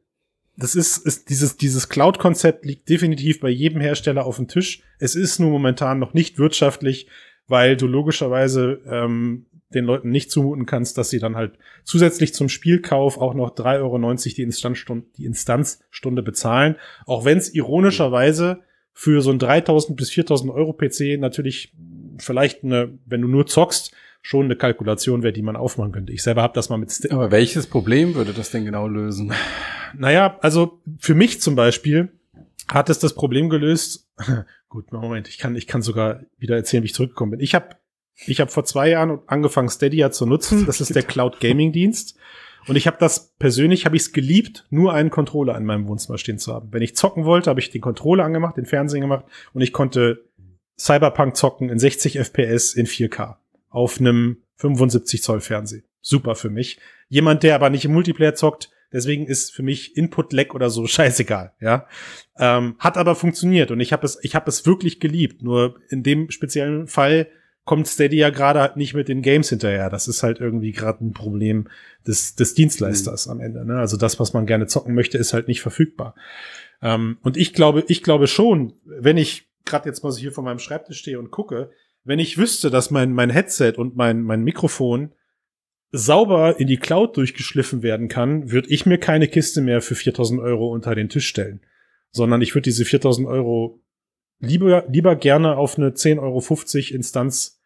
das ist, ist dieses, dieses Cloud-Konzept liegt definitiv bei jedem Hersteller auf dem Tisch. Es ist nur momentan noch nicht wirtschaftlich, weil du logischerweise ähm, den Leuten nicht zumuten kannst, dass sie dann halt zusätzlich zum Spielkauf auch noch 3,90 Euro die Instanzstunde, die Instanzstunde bezahlen. Auch wenn es ironischerweise für so ein 3000 bis 4000 Euro PC natürlich vielleicht eine, wenn du nur zockst, schon eine Kalkulation wäre, die man aufmachen könnte. Ich selber habe das mal mit Sti- Aber welches Problem würde das denn genau lösen? naja, also für mich zum Beispiel hat es das Problem gelöst. Gut, Moment, ich kann, ich kann sogar wieder erzählen, wie ich zurückgekommen bin. Ich habe ich hab vor zwei Jahren angefangen, Stadia zu nutzen. Das ist der Cloud Gaming Dienst. Und ich habe das persönlich, habe ich es geliebt, nur einen Controller in meinem Wohnzimmer stehen zu haben. Wenn ich zocken wollte, habe ich den Controller angemacht, den Fernsehen gemacht und ich konnte Cyberpunk zocken in 60 FPS in 4K auf einem 75 Zoll Fernsehen. Super für mich. Jemand, der aber nicht im Multiplayer zockt, deswegen ist für mich Input-Lag oder so scheißegal, ja. Ähm, hat aber funktioniert und ich habe es, ich habe es wirklich geliebt. Nur in dem speziellen Fall kommt Stadia gerade halt nicht mit den Games hinterher. Das ist halt irgendwie gerade ein Problem des, des Dienstleisters am Ende. Ne? Also das, was man gerne zocken möchte, ist halt nicht verfügbar. Ähm, und ich glaube, ich glaube schon, wenn ich gerade jetzt mal so hier vor meinem Schreibtisch stehe und gucke, wenn ich wüsste, dass mein, mein Headset und mein, mein Mikrofon sauber in die Cloud durchgeschliffen werden kann, würde ich mir keine Kiste mehr für 4000 Euro unter den Tisch stellen. Sondern ich würde diese 4000 Euro lieber, lieber gerne auf eine 10,50 Euro Instanz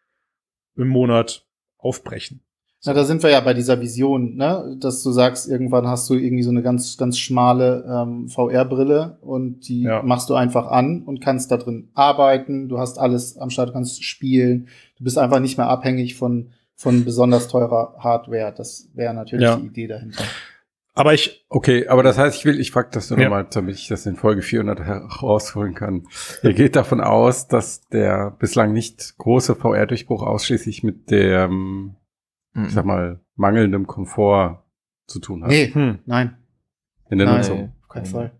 im Monat aufbrechen. Na, da sind wir ja bei dieser Vision, ne? dass du sagst, irgendwann hast du irgendwie so eine ganz, ganz schmale ähm, VR-Brille und die Ja. machst du einfach an und kannst da drin arbeiten. Du hast alles am Start, du kannst spielen. Du bist einfach nicht mehr abhängig von, von besonders teurer Hardware. Das wäre natürlich Ja. die Idee dahinter. Aber ich, Okay, aber das heißt, ich will, ich frage das nur Ja. nochmal, damit ich das in Folge 400 herausholen kann. Ihr geht davon aus, dass der bislang nicht große VR-Durchbruch ausschließlich mit dem, Mhm. ich sag mal, mangelndem Komfort zu tun hat. Nee, hm, nein, In der nein, Nutzung. auf keinen Fall.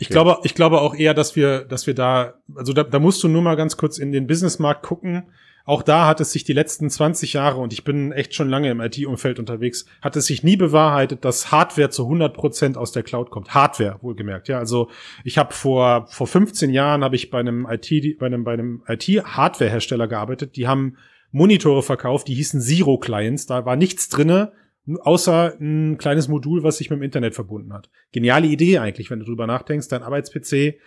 Ich Okay. glaube, ich glaube auch eher, dass wir, dass wir da, also da, da musst du nur mal ganz kurz in den Businessmarkt gucken. Auch da hat es sich die letzten 20 Jahre, und ich bin echt schon lange im IT-Umfeld unterwegs, hat es sich nie bewahrheitet, dass Hardware zu 100 Prozent aus der Cloud kommt. Hardware, wohlgemerkt. Ja, also ich habe vor, vor 15 Jahren habe ich bei einem IT, bei einem, bei einem IT-Hardware-Hersteller gearbeitet. Die haben Monitore verkauft, die hießen Zero Clients. Da war nichts drinne, außer ein kleines Modul, was sich mit dem Internet verbunden hat. Geniale Idee eigentlich, wenn du drüber nachdenkst, dein Arbeits-PC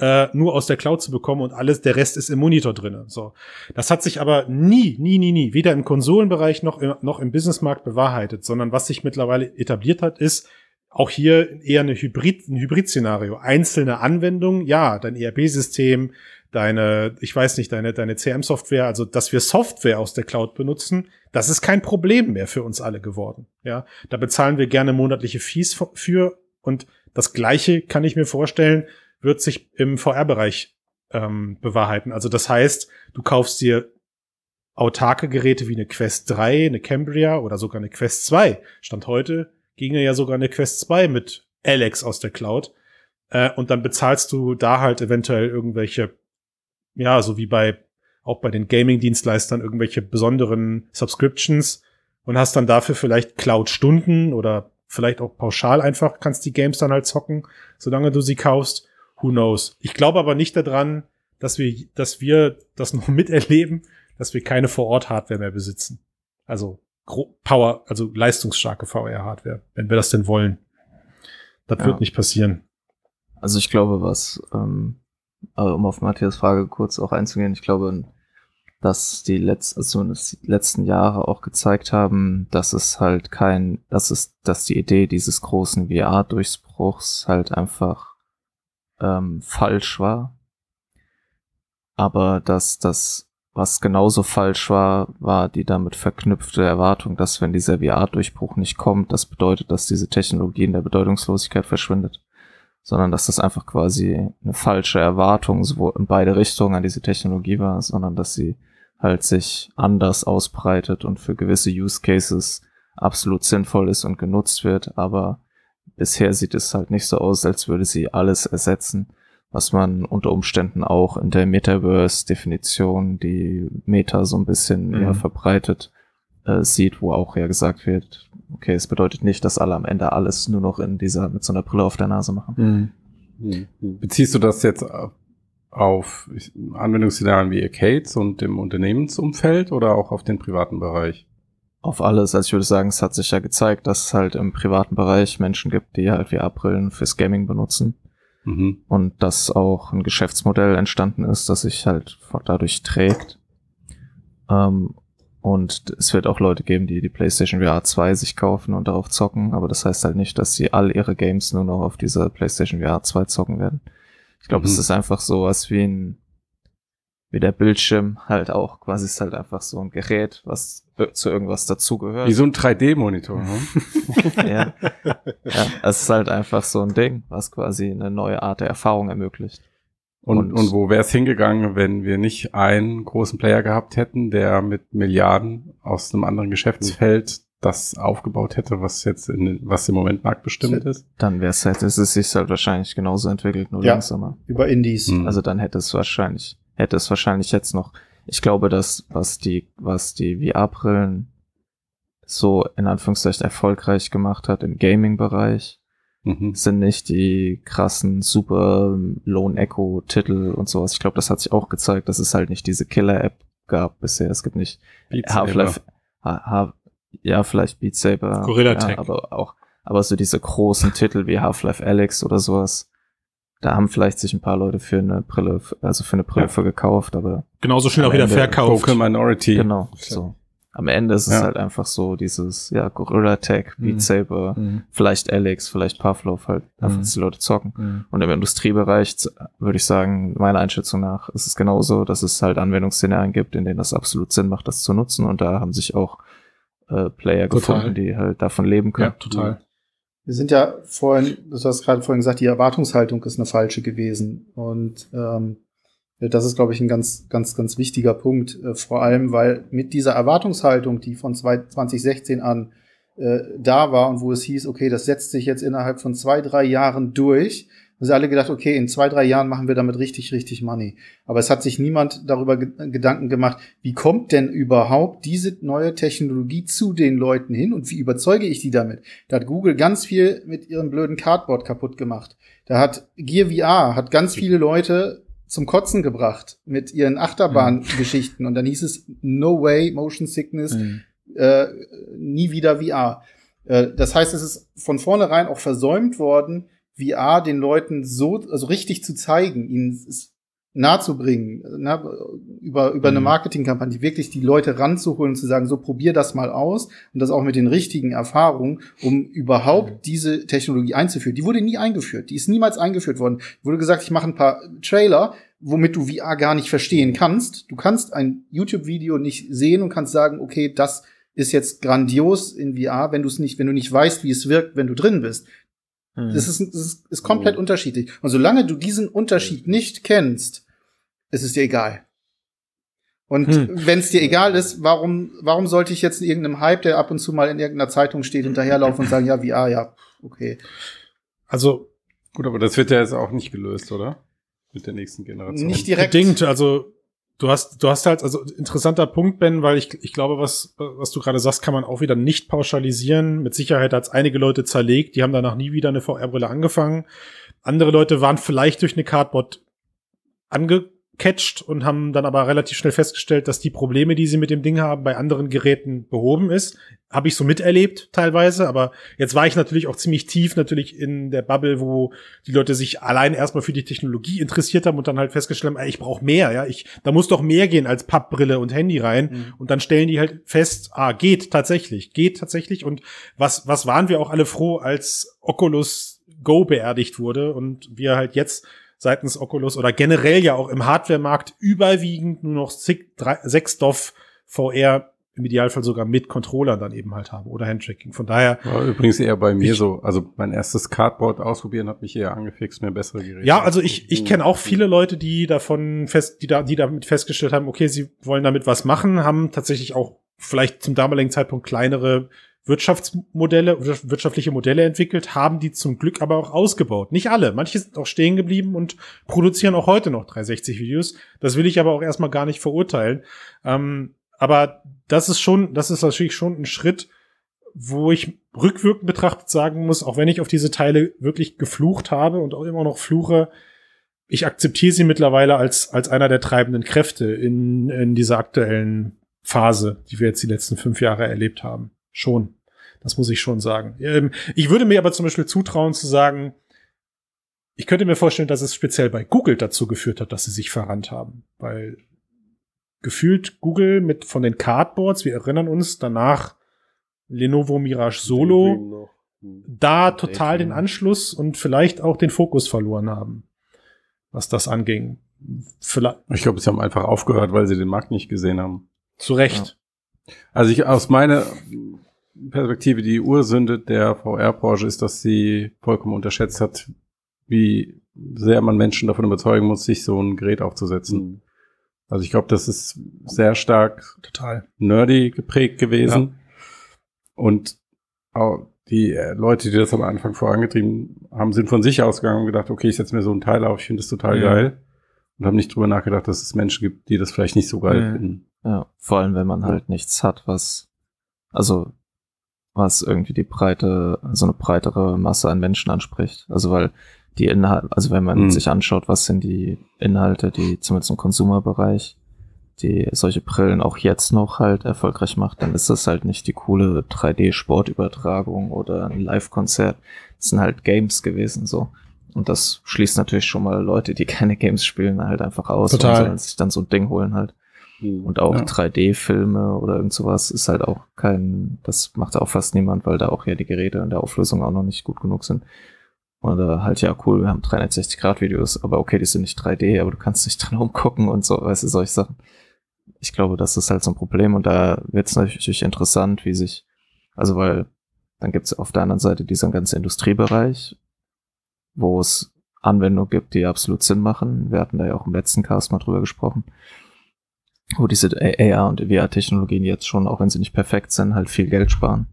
äh, nur aus der Cloud zu bekommen und alles, der Rest ist im Monitor drinne. So, das hat sich aber nie, nie, nie, nie, weder im Konsolenbereich noch im, noch im Businessmarkt bewahrheitet, sondern was sich mittlerweile etabliert hat, ist auch hier eher eine Hybrid, ein Hybrid-Szenario. Einzelne Anwendungen, ja, dein ERP-System, deine, ich weiß nicht, deine, deine CM-Software, also dass wir Software aus der Cloud benutzen, das ist kein Problem mehr für uns alle geworden. Ja, da bezahlen wir gerne monatliche Fees für und das Gleiche kann ich mir vorstellen, wird sich im VR-Bereich ähm, bewahrheiten. Also das heißt, du kaufst dir autarke Geräte wie eine Quest 3, eine Cambria oder sogar eine Quest 2. Stand heute ginge ja sogar eine Quest 2 mit Alex aus der Cloud. Äh, und dann bezahlst du da halt eventuell irgendwelche, ja, so wie bei, auch bei den Gaming-Dienstleistern irgendwelche besonderen Subscriptions und hast dann dafür vielleicht Cloud-Stunden oder vielleicht auch pauschal einfach kannst die Games dann halt zocken, solange du sie kaufst. Who knows? Ich glaube aber nicht daran, dass wir, dass wir das noch miterleben, dass wir keine Vor-Ort-Hardware mehr besitzen. Also Power, also leistungsstarke VR-Hardware, wenn wir das denn wollen. Das Ja. wird nicht passieren. Also ich glaube, was, ähm, aber um auf Matthias Frage kurz auch einzugehen, ich glaube, dass die letzten, also die letzten Jahre auch gezeigt haben, dass es halt kein, dass es, dass die Idee dieses großen VR-Durchbruchs halt einfach ähm, falsch war. Aber dass das, was genauso falsch war, war die damit verknüpfte Erwartung, dass wenn dieser VR-Durchbruch nicht kommt, das bedeutet, dass diese Technologie in der Bedeutungslosigkeit verschwindet sondern dass das einfach quasi eine falsche Erwartung sowohl in beide Richtungen an diese Technologie war, sondern dass sie halt sich anders ausbreitet und für gewisse Use Cases absolut sinnvoll ist und genutzt wird, aber bisher sieht es halt nicht so aus, als würde sie alles ersetzen, was man unter Umständen auch in der Metaverse-Definition, die Meta so ein bisschen Mhm. verbreitet, äh, sieht, wo auch ja gesagt wird, okay, es bedeutet nicht, dass alle am Ende alles nur noch in dieser, mit so einer Brille auf der Nase machen. Beziehst du das jetzt auf Anwendungsszenarien wie Arcades und im Unternehmensumfeld oder auch auf den privaten Bereich? Auf alles, also ich würde sagen, es hat sich ja gezeigt, dass es halt im privaten Bereich Menschen gibt, die halt VR-Brillen fürs Gaming benutzen Mhm. und dass auch ein Geschäftsmodell entstanden ist, das sich halt dadurch trägt. Ähm, und es wird auch Leute geben, die die PlayStation VR 2 sich kaufen und darauf zocken, aber das heißt halt nicht, dass sie all ihre Games nur noch auf dieser PlayStation VR 2 zocken werden. Ich glaube, es Mhm. ist einfach so was wie ein, wie der Bildschirm halt auch, quasi ist halt einfach so ein Gerät, was zu irgendwas dazugehört. Wie so ein 3D-Monitor. Ne? ja. ja, es ist halt einfach so ein Ding, was quasi eine neue Art der Erfahrung ermöglicht. Und, Und- und wo wäre es hingegangen, wenn wir nicht einen großen Player gehabt hätten, der mit Milliarden aus einem anderen Geschäftsfeld das aufgebaut hätte, was jetzt in, was im Moment marktbestimmt ist? Dann wäre es halt, es ist sich halt wahrscheinlich genauso entwickelt, nur Ja. langsamer. Über Indies. Hm. Also dann hätte es wahrscheinlich, hätte es wahrscheinlich jetzt noch, ich glaube, dass, was die, was die VR-Brillen so in Anführungszeichen erfolgreich gemacht hat im Gaming-Bereich, Mhm. sind nicht die krassen super Lone Echo Titel und sowas. Ich glaube, das hat sich auch gezeigt, dass es halt nicht diese Killer-App gab bisher. Es gibt nicht. Half-Life, Ha- Ha- ja, vielleicht Beat Saber. Gorilla ja. Aber auch, aber so diese großen Titel wie Half-Life Alex oder sowas, da haben vielleicht sich ein paar Leute für eine Brille, also für eine Brille Ja. für gekauft, aber Genauso schnell auch wieder Ende verkauft. Vocal Minority. genau, so. Am Ende ist es Ja. halt einfach so dieses, ja, Gorilla Tech, Beat Mhm. Saber, Mhm. vielleicht Alex, vielleicht Pavlov, halt einfach, Mhm. dass die Leute zocken. Mhm. Und im Industriebereich würde ich sagen, meiner Einschätzung nach ist es genauso, dass es halt Anwendungsszenarien gibt, in denen das absolut Sinn macht, das zu nutzen. Und da haben sich auch äh, Player Total. gefunden, die halt davon leben Ja, können. total. Wir sind ja vorhin, du hast gerade vorhin gesagt, die Erwartungshaltung ist eine falsche gewesen. Und ähm, das ist, glaube ich, ein ganz, ganz, ganz wichtiger Punkt. Äh, vor allem, weil mit dieser Erwartungshaltung, die von zwei- 2016 an äh, da war und wo es hieß, okay, das setzt sich jetzt innerhalb von zwei, drei Jahren durch, haben sie alle gedacht, okay, in zwei, drei Jahren machen wir damit richtig, richtig Money. Aber es hat sich niemand darüber ge Gedanken gemacht, wie kommt denn überhaupt diese neue Technologie zu den Leuten hin und wie überzeuge ich die damit? Da hat Google ganz viel mit ihrem blöden Cardboard kaputt gemacht. Da hat Gear VR hat ganz viele Leute zum Kotzen gebracht mit ihren Achterbahn-Geschichten. Und dann hieß es, no way, Motion Sickness, Mhm. äh, nie wieder VR. Äh, das heißt, es ist von vornherein auch versäumt worden, VR den Leuten so, also richtig zu zeigen, ihnen es nahezubringen, na, über, über eine Mhm. Marketingkampagne, wirklich die Leute ranzuholen und zu sagen, so probier das mal aus und das auch mit den richtigen Erfahrungen, um überhaupt diese Technologie einzuführen. Die wurde nie eingeführt, die ist niemals eingeführt worden. Wurde gesagt, ich mache ein paar Trailer, womit du VR gar nicht verstehen kannst. Du kannst ein YouTube-Video nicht sehen und kannst sagen, okay, das ist jetzt grandios in VR, wenn du es nicht, wenn du nicht weißt, wie es wirkt, wenn du drin bist. Mhm. Das ist, das ist, ist komplett unterschiedlich. Und solange du diesen Unterschied nicht kennst, ist es dir egal. Und Hm. wenn es dir egal ist, warum, warum sollte ich jetzt in irgendeinem Hype, der ab und zu mal in irgendeiner Zeitung steht, hinterherlaufen und sagen, ja, VR, ja, okay. Also Gut, aber das wird ja jetzt auch nicht gelöst, oder? Mit der nächsten Generation. Nicht direkt. bedingt, also du hast, du hast halt, also interessanter Punkt, Ben, weil ich, ich glaube, was, was du gerade sagst, kann man auch wieder nicht pauschalisieren. Mit Sicherheit hat es einige Leute zerlegt, die haben danach nie wieder eine VR-Brille angefangen. Andere Leute waren vielleicht durch eine Cardboard angecatcht und haben dann aber relativ schnell festgestellt, dass die Probleme, die sie mit dem Ding haben, bei anderen Geräten behoben ist. Habe ich so miterlebt teilweise, aber jetzt war ich natürlich auch ziemlich tief natürlich in der Bubble, wo die Leute sich allein erstmal für die Technologie interessiert haben und dann halt festgestellt haben, ey, ich brauche mehr, ja, ich, da muss doch mehr gehen als Pappbrille und Handy rein. Mhm. Und dann stellen die halt fest, ah, geht tatsächlich, geht tatsächlich. Und was, was waren wir auch alle froh, als Oculus Go beerdigt wurde und wir halt jetzt seitens Oculus oder generell ja auch im Hardware-Markt überwiegend nur noch six- drei- sechs DOF VR im Idealfall sogar mit Controllern dann eben halt haben oder Handtracking. Von daher, War übrigens eher bei mir Ich- so. Also mein erstes Cardboard ausprobieren hat mich eher angefixt, mir bessere Geräte. ja, also ich, ich kenne auch viele Leute, die davon fest, die da, die damit festgestellt haben, okay, sie wollen damit was machen, haben tatsächlich auch vielleicht zum damaligen Zeitpunkt kleinere Wirtschaftsmodelle, wir- wirtschaftliche Modelle entwickelt, haben die zum Glück aber auch ausgebaut. Nicht alle. Manche sind auch stehen geblieben und produzieren auch heute noch 360 Videos. Das will ich aber auch erstmal gar nicht verurteilen. Ähm, aber das ist schon, das ist natürlich schon ein Schritt, wo ich rückwirkend betrachtet sagen muss, auch wenn ich auf diese Teile wirklich geflucht habe und auch immer noch fluche, ich akzeptiere sie mittlerweile als, als einer der treibenden Kräfte in, in dieser aktuellen Phase, die wir jetzt die letzten fünf Jahre erlebt haben. Schon. Das muss ich schon sagen. Ähm, ich würde mir aber zum Beispiel zutrauen zu sagen, ich könnte mir vorstellen, dass es speziell bei Google dazu geführt hat, dass sie sich verrannt haben. Weil gefühlt Google mit von den Cardboards, wir erinnern uns danach Lenovo Mirage Solo. Hm. da total den Daydream. Anschluss und vielleicht auch den Fokus verloren haben, was das anging. Vielleicht Ich glaube, sie haben einfach aufgehört, weil sie den Markt nicht gesehen haben. zu Recht. Also ich aus meiner Perspektive, die Ursünde der VR-Branche ist, dass sie vollkommen unterschätzt hat, wie sehr man Menschen davon überzeugen muss, sich so ein Gerät aufzusetzen. Hm. Also ich glaube, das ist sehr stark Total. nerdy geprägt gewesen. Und auch die äh, Leute, die das am Anfang vorangetrieben haben, sind von sich ausgegangen und gedacht, okay, ich setze mir so ein Teil auf, ich finde das total Ja. geil. Und haben nicht drüber nachgedacht, dass es Menschen gibt, die das vielleicht nicht so geil Ja. finden. Ja, vor allem, wenn man halt nichts hat, was, also, was irgendwie die breite, so eine breitere Masse an Menschen anspricht. Also, weil die Inhalte, also wenn man Mhm. sich anschaut, was sind die Inhalte, die zumindest im Consumer-Bereich, die solche Brillen auch jetzt noch halt erfolgreich macht, dann ist das halt nicht die coole 3D-Sportübertragung oder ein Live-Konzert. Das sind halt Games gewesen, so. Und das schließt natürlich schon mal Leute, die keine Games spielen, halt einfach aus Total. und sich dann so ein Ding holen halt. Hm. Und auch Ja. 3D-Filme oder irgend sowas ist halt auch kein, das macht auch fast niemand, weil da auch ja die Geräte in der Auflösung auch noch nicht gut genug sind. Oder halt, ja, cool, wir haben 360-Grad-Videos, aber okay, die sind nicht 3D, aber du kannst nicht dran umgucken und so, weißt du, solche Sachen. Ich glaube, das ist halt so ein Problem und da wird es natürlich interessant, wie sich, also weil dann gibt es auf der anderen Seite diesen ganzen Industriebereich, wo es Anwendungen gibt, die absolut Sinn machen. Wir hatten da ja auch im letzten Cast mal drüber gesprochen, wo diese AR und VR-Technologien jetzt schon, auch wenn sie nicht perfekt sind, halt viel Geld sparen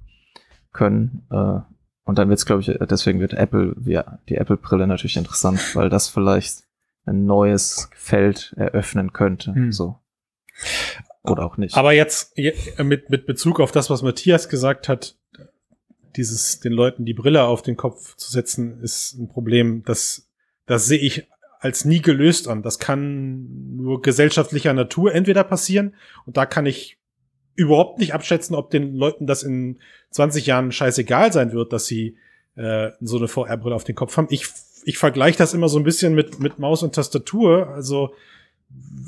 können. Äh, und dann wird es, glaube ich, deswegen wird Apple, ja, die Apple-Brille natürlich interessant, weil das vielleicht ein neues Feld eröffnen könnte. Hm. So. Oder auch nicht. Aber jetzt je- mit, mit Bezug auf das, was Matthias gesagt hat, dieses, den Leuten die Brille auf den Kopf zu setzen, ist ein Problem, das, das sehe ich als nie gelöst an. Das kann nur gesellschaftlicher Natur entweder passieren und da kann ich überhaupt nicht abschätzen, ob den Leuten das in 20 Jahren scheißegal sein wird, dass sie äh, so eine VR-Brille auf den Kopf haben. Ich, ich vergleiche das immer so ein bisschen mit, mit Maus und Tastatur. Also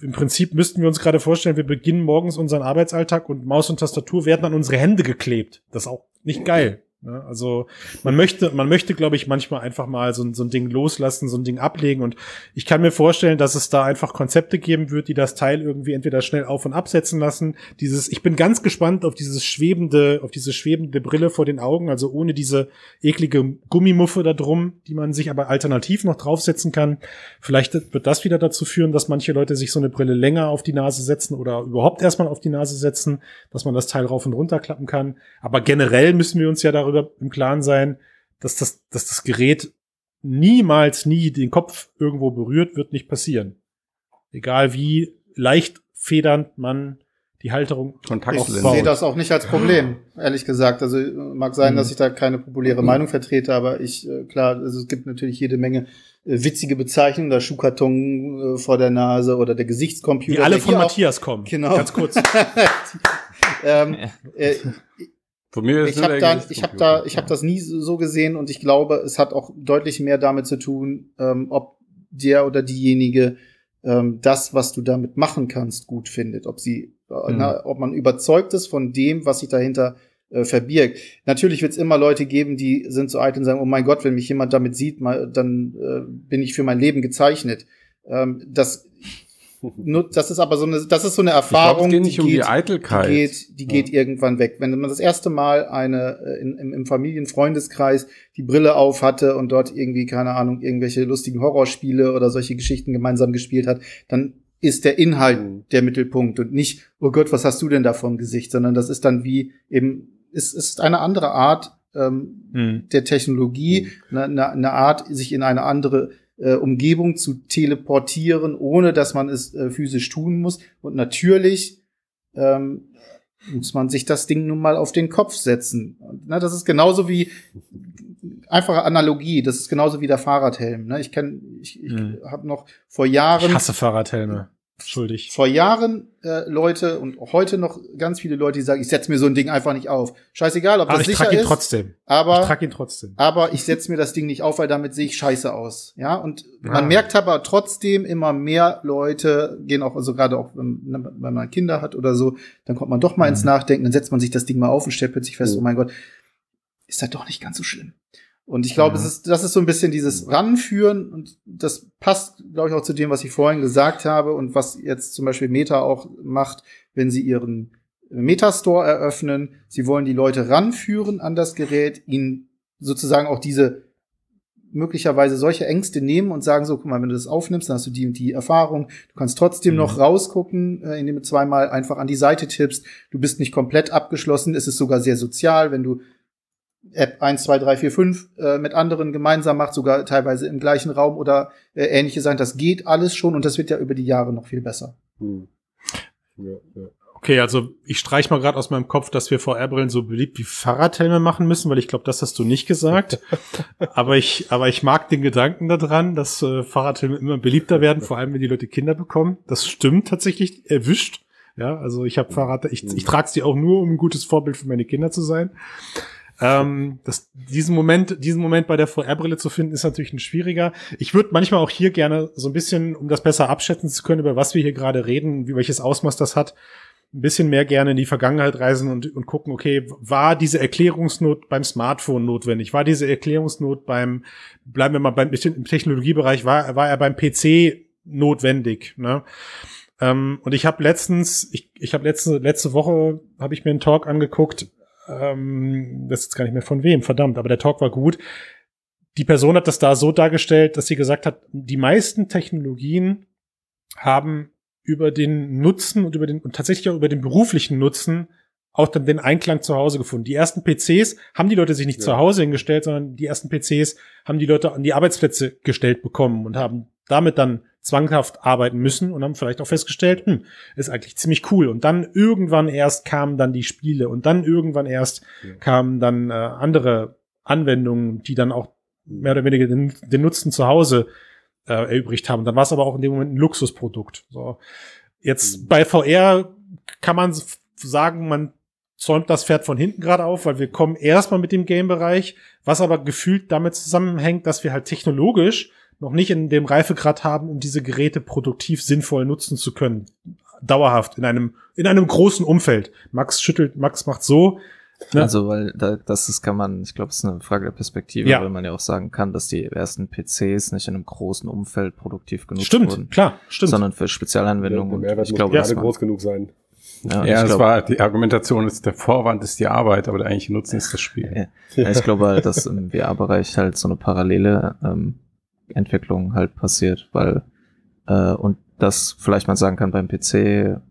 im Prinzip müssten wir uns gerade vorstellen, wir beginnen morgens unseren Arbeitsalltag und Maus und Tastatur werden an unsere Hände geklebt. Das ist auch nicht geil. Ne? Also man möchte, man möchte, glaube ich, manchmal einfach mal so, ein- so ein Ding loslassen, so ein Ding ablegen. Und ich kann mir vorstellen, dass es da einfach Konzepte geben wird, die das Teil irgendwie entweder schnell auf und absetzen lassen. Dieses, ich bin ganz gespannt auf dieses schwebende, auf diese schwebende Brille vor den Augen, also ohne diese eklige Gummimuffe da drum, die man sich aber alternativ noch draufsetzen kann. Vielleicht wird das wieder dazu führen, dass manche Leute sich so eine Brille länger auf die Nase setzen oder überhaupt erstmal auf die Nase setzen, dass man das Teil rauf und runter klappen kann. Aber generell müssen wir uns ja darüber im Klaren sein, dass das, dass das Gerät niemals nie den Kopf irgendwo berührt, wird nicht passieren. Egal wie leicht federnd man die Halterung Kontaktlinsen. Ich sehe das auch nicht als Problem, ehrlich gesagt. Also äh, mag sein, Mhm. dass ich da keine populäre Meinung vertrete, aber ich, äh, klar, also es gibt natürlich jede Menge äh, witzige Bezeichnungen, der Schuhkarton vor der Nase oder der Gesichtscomputer. die alle von hier auch- Matthias kommen. Genau. Ganz kurz. ähm, äh, Von mir ist ich habe da, ich habe da, ich habe das nie so gesehen und ich glaube, es hat auch deutlich mehr damit zu tun, ähm, ob der oder diejenige ähm, das, was du damit machen kannst, gut findet, ob sie, äh, Mhm. na, ob man überzeugt ist von dem, was sich dahinter äh, verbirgt. Natürlich wird es immer Leute geben, die sind so eitel und sagen, oh mein Gott, wenn mich jemand damit sieht, mal, dann äh, bin ich für mein Leben gezeichnet. Ähm, das, nur, das ist aber so eine, das ist so eine Erfahrung, geht nicht die um die geht, Eitelkeit. die geht, die geht irgendwann weg. Wenn man das erste Mal eine äh, in, im, im Familienfreundeskreis die Brille auf hatte und dort irgendwie, keine Ahnung, irgendwelche lustigen Horrorspiele oder solche Geschichten gemeinsam gespielt hat, dann ist der Inhalt Mhm. der Mittelpunkt und nicht, oh Gott, was hast du denn da vom Gesicht, sondern das ist dann wie eben, es ist eine andere Art ähm, Hm. der Technologie, eine, eine, eine Art, sich in eine andere äh, Umgebung zu teleportieren, ohne dass man es äh, physisch tun muss. Und natürlich ähm, muss man sich das Ding nun mal auf den Kopf setzen. Na, das ist genauso wie einfache Analogie. Das ist genauso wie der Fahrradhelm. Ne? Ich kenne, ich, ich Hm. habe noch vor Jahren Ich hasse Fahrradhelme. Schuldig. vor Jahren äh, Leute und heute noch ganz viele Leute, die sagen, ich setze mir so ein Ding einfach nicht auf. Scheißegal, ob Aber das ich sicher trage ihn ist, trotzdem. Ich aber trage ihn trotzdem. aber ich setze mir das Ding nicht auf, weil damit sehe ich scheiße aus. Ja, und Ah. man merkt aber trotzdem immer mehr Leute gehen auch, also gerade auch, wenn, ne, wenn man Kinder hat oder so, dann kommt man doch mal Mhm. ins Nachdenken, dann setzt man sich das Ding mal auf und stellt plötzlich fest, Mhm. oh mein Gott, ist das doch nicht ganz so schlimm. Und ich glaube, Mhm. es ist, das ist so ein bisschen dieses Ranführen und das passt, glaube ich, auch zu dem, was ich vorhin gesagt habe und was jetzt zum Beispiel Meta auch macht, wenn sie ihren Metastore eröffnen. Sie wollen die Leute ranführen an das Gerät, ihnen sozusagen auch diese möglicherweise solche Ängste nehmen und sagen so, guck mal, wenn du das aufnimmst, dann hast du die und die Erfahrung. Du kannst trotzdem Mhm. noch rausgucken, äh, indem du zweimal einfach an die Seite tippst. Du bist nicht komplett abgeschlossen. Es ist sogar sehr sozial, wenn du App 1, 2, 3, 4, 5 äh, mit anderen gemeinsam macht, sogar teilweise im gleichen Raum oder äh, ähnliche sein. Das geht alles schon und das wird ja über die Jahre noch viel besser. Hm. Ja, ja. Okay, also ich streich mal gerade aus meinem Kopf, dass wir VR-Brillen so beliebt wie Fahrradhelme machen müssen, weil ich glaube, das hast du nicht gesagt. aber ich, aber ich mag den Gedanken daran, dass äh, Fahrradhelme immer beliebter werden, vor allem wenn die Leute Kinder bekommen. Das stimmt tatsächlich erwischt. Ja, also ich habe Fahrrad, ich, ich trage sie auch nur, um ein gutes Vorbild für meine Kinder zu sein. Ähm, das, diesen Moment, diesen Moment bei der VR-Brille zu finden, ist natürlich ein schwieriger. Ich würde manchmal auch hier gerne so ein bisschen, um das besser abschätzen zu können, über was wir hier gerade reden, wie welches Ausmaß das hat, ein bisschen mehr gerne in die Vergangenheit reisen und, und gucken, okay, war diese Erklärungsnot beim Smartphone notwendig? War diese Erklärungsnot beim, bleiben wir mal beim im Technologiebereich, war, war er beim PC notwendig? Ne? Ähm, und ich habe letztens, ich, ich habe letzte, letzte Woche, habe ich mir einen Talk angeguckt, ähm, das ist jetzt gar nicht mehr von wem, verdammt, aber der Talk war gut. Die Person hat das da so dargestellt, dass sie gesagt hat, die meisten Technologien haben über den Nutzen und über den und tatsächlich auch über den beruflichen Nutzen auch dann den Einklang zu Hause gefunden. Die ersten PCs haben die Leute sich nicht ja. zu Hause hingestellt, sondern die ersten PCs haben die Leute an die Arbeitsplätze gestellt bekommen und haben damit dann zwanghaft arbeiten müssen und haben vielleicht auch festgestellt, hm, ist eigentlich ziemlich cool. Und dann irgendwann erst kamen dann die Spiele und dann irgendwann erst ja. kamen dann äh, andere Anwendungen, die dann auch mehr oder weniger den, den Nutzen zu Hause äh, erübrigt haben. Dann war es aber auch in dem Moment ein Luxusprodukt. So. Jetzt mhm. bei VR kann man sagen, man zäumt das Pferd von hinten gerade auf, weil wir kommen erstmal mit dem Game-Bereich, was aber gefühlt damit zusammenhängt, dass wir halt technologisch noch nicht in dem Reifegrad haben, um diese Geräte produktiv sinnvoll nutzen zu können. Dauerhaft, in einem, in einem großen Umfeld. Max schüttelt, Max macht so, Ne? Also, weil da, das ist, kann man, ich glaube, es ist eine Frage der Perspektive, ja. weil man ja auch sagen kann, dass die ersten PCs nicht in einem großen Umfeld produktiv genutzt stimmt, wurden. klar, stimmt. Sondern für Spezialanwendungen. Der, der Mehrwert ich glaube, gerade groß genug sein. Ja, ja es war, die Argumentation ist, der Vorwand ist die Arbeit, aber der eigentliche Nutzen ist das Spiel. Ja, ja ich glaube halt, dass im VR-Bereich halt so eine parallele ähm, Entwicklung halt passiert, weil äh, und das vielleicht man sagen kann beim PC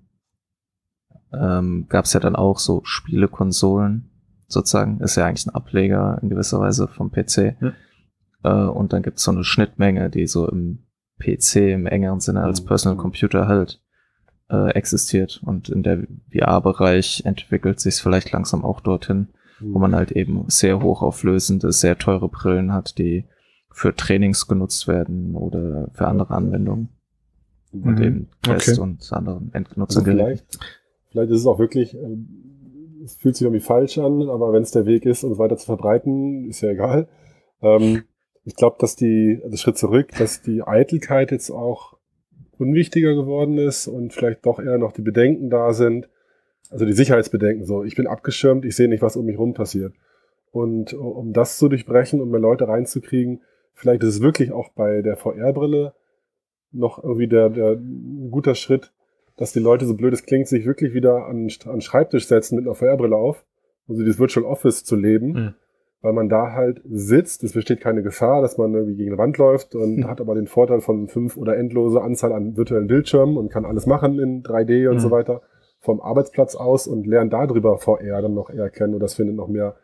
ähm, gab es ja dann auch so Spielekonsolen, sozusagen. Ist ja eigentlich ein Ableger in gewisser Weise vom PC. Hm. Äh, und dann gibt es so eine Schnittmenge, die so im PC im engeren Sinne als hm. Personal Computer halt äh, existiert. Und in der VR-Bereich entwickelt sich vielleicht langsam auch dorthin, wo man halt eben sehr hochauflösende, sehr teure Brillen hat, die für Trainings genutzt werden oder für andere Anwendungen. Und mhm. eben Quest okay. und anderen Endnutzergeräten. Also vielleicht, vielleicht ist es auch wirklich, ähm, es fühlt sich irgendwie falsch an, aber wenn es der Weg ist, uns weiter zu verbreiten, ist ja egal. Ähm, ich glaube, dass die, also Schritt zurück, dass die Eitelkeit jetzt auch unwichtiger geworden ist und vielleicht doch eher noch die Bedenken da sind. Also die Sicherheitsbedenken so. Ich bin abgeschirmt, ich sehe nicht, was um mich rum passiert. Und um das zu durchbrechen und mehr Leute reinzukriegen, vielleicht ist es wirklich auch bei der VR-Brille noch irgendwie der, der ein guter Schritt, dass die Leute, so blöd es klingt, sich wirklich wieder an, an Schreibtisch setzen mit einer VR-Brille auf, also dieses Virtual Office zu leben, mhm. weil man da halt sitzt. Es besteht keine Gefahr, dass man irgendwie gegen eine Wand läuft und mhm. hat aber den Vorteil von fünf oder endlose Anzahl an virtuellen Bildschirmen und kann alles machen in 3D und mhm. so weiter vom Arbeitsplatz aus und lernt darüber VR dann noch eher kennen und das findet noch mehr